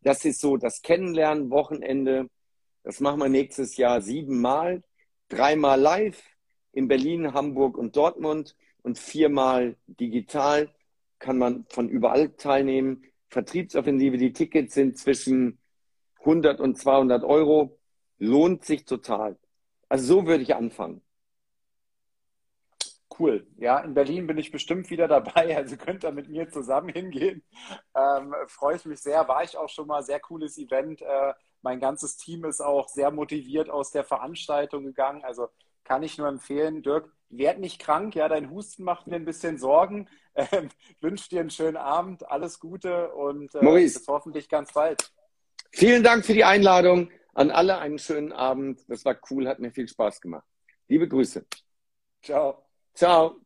Das ist so das Kennenlernen, Wochenende. Das machen wir nächstes Jahr siebenmal. Dreimal live in Berlin, Hamburg und Dortmund und viermal digital kann man von überall teilnehmen. Vertriebsoffensive, die Tickets sind zwischen 100 und 200 Euro. Lohnt sich total. Also so würde ich anfangen. Cool. Ja, in Berlin bin ich bestimmt wieder dabei. Also könnt ihr mit mir zusammen hingehen. Ähm, freue ich mich sehr. War ich auch schon mal. Sehr cooles Event. Äh, mein ganzes Team ist auch sehr motiviert aus der Veranstaltung gegangen. Also kann ich nur empfehlen. Dirk, werd nicht krank. Ja, dein Husten macht mir ein bisschen Sorgen. Ähm, wünsche dir einen schönen Abend. Alles Gute und äh, bis hoffentlich ganz bald. Vielen Dank für die Einladung. An alle einen schönen Abend. Das war cool, hat mir viel Spaß gemacht. Liebe Grüße. Ciao. Ciao.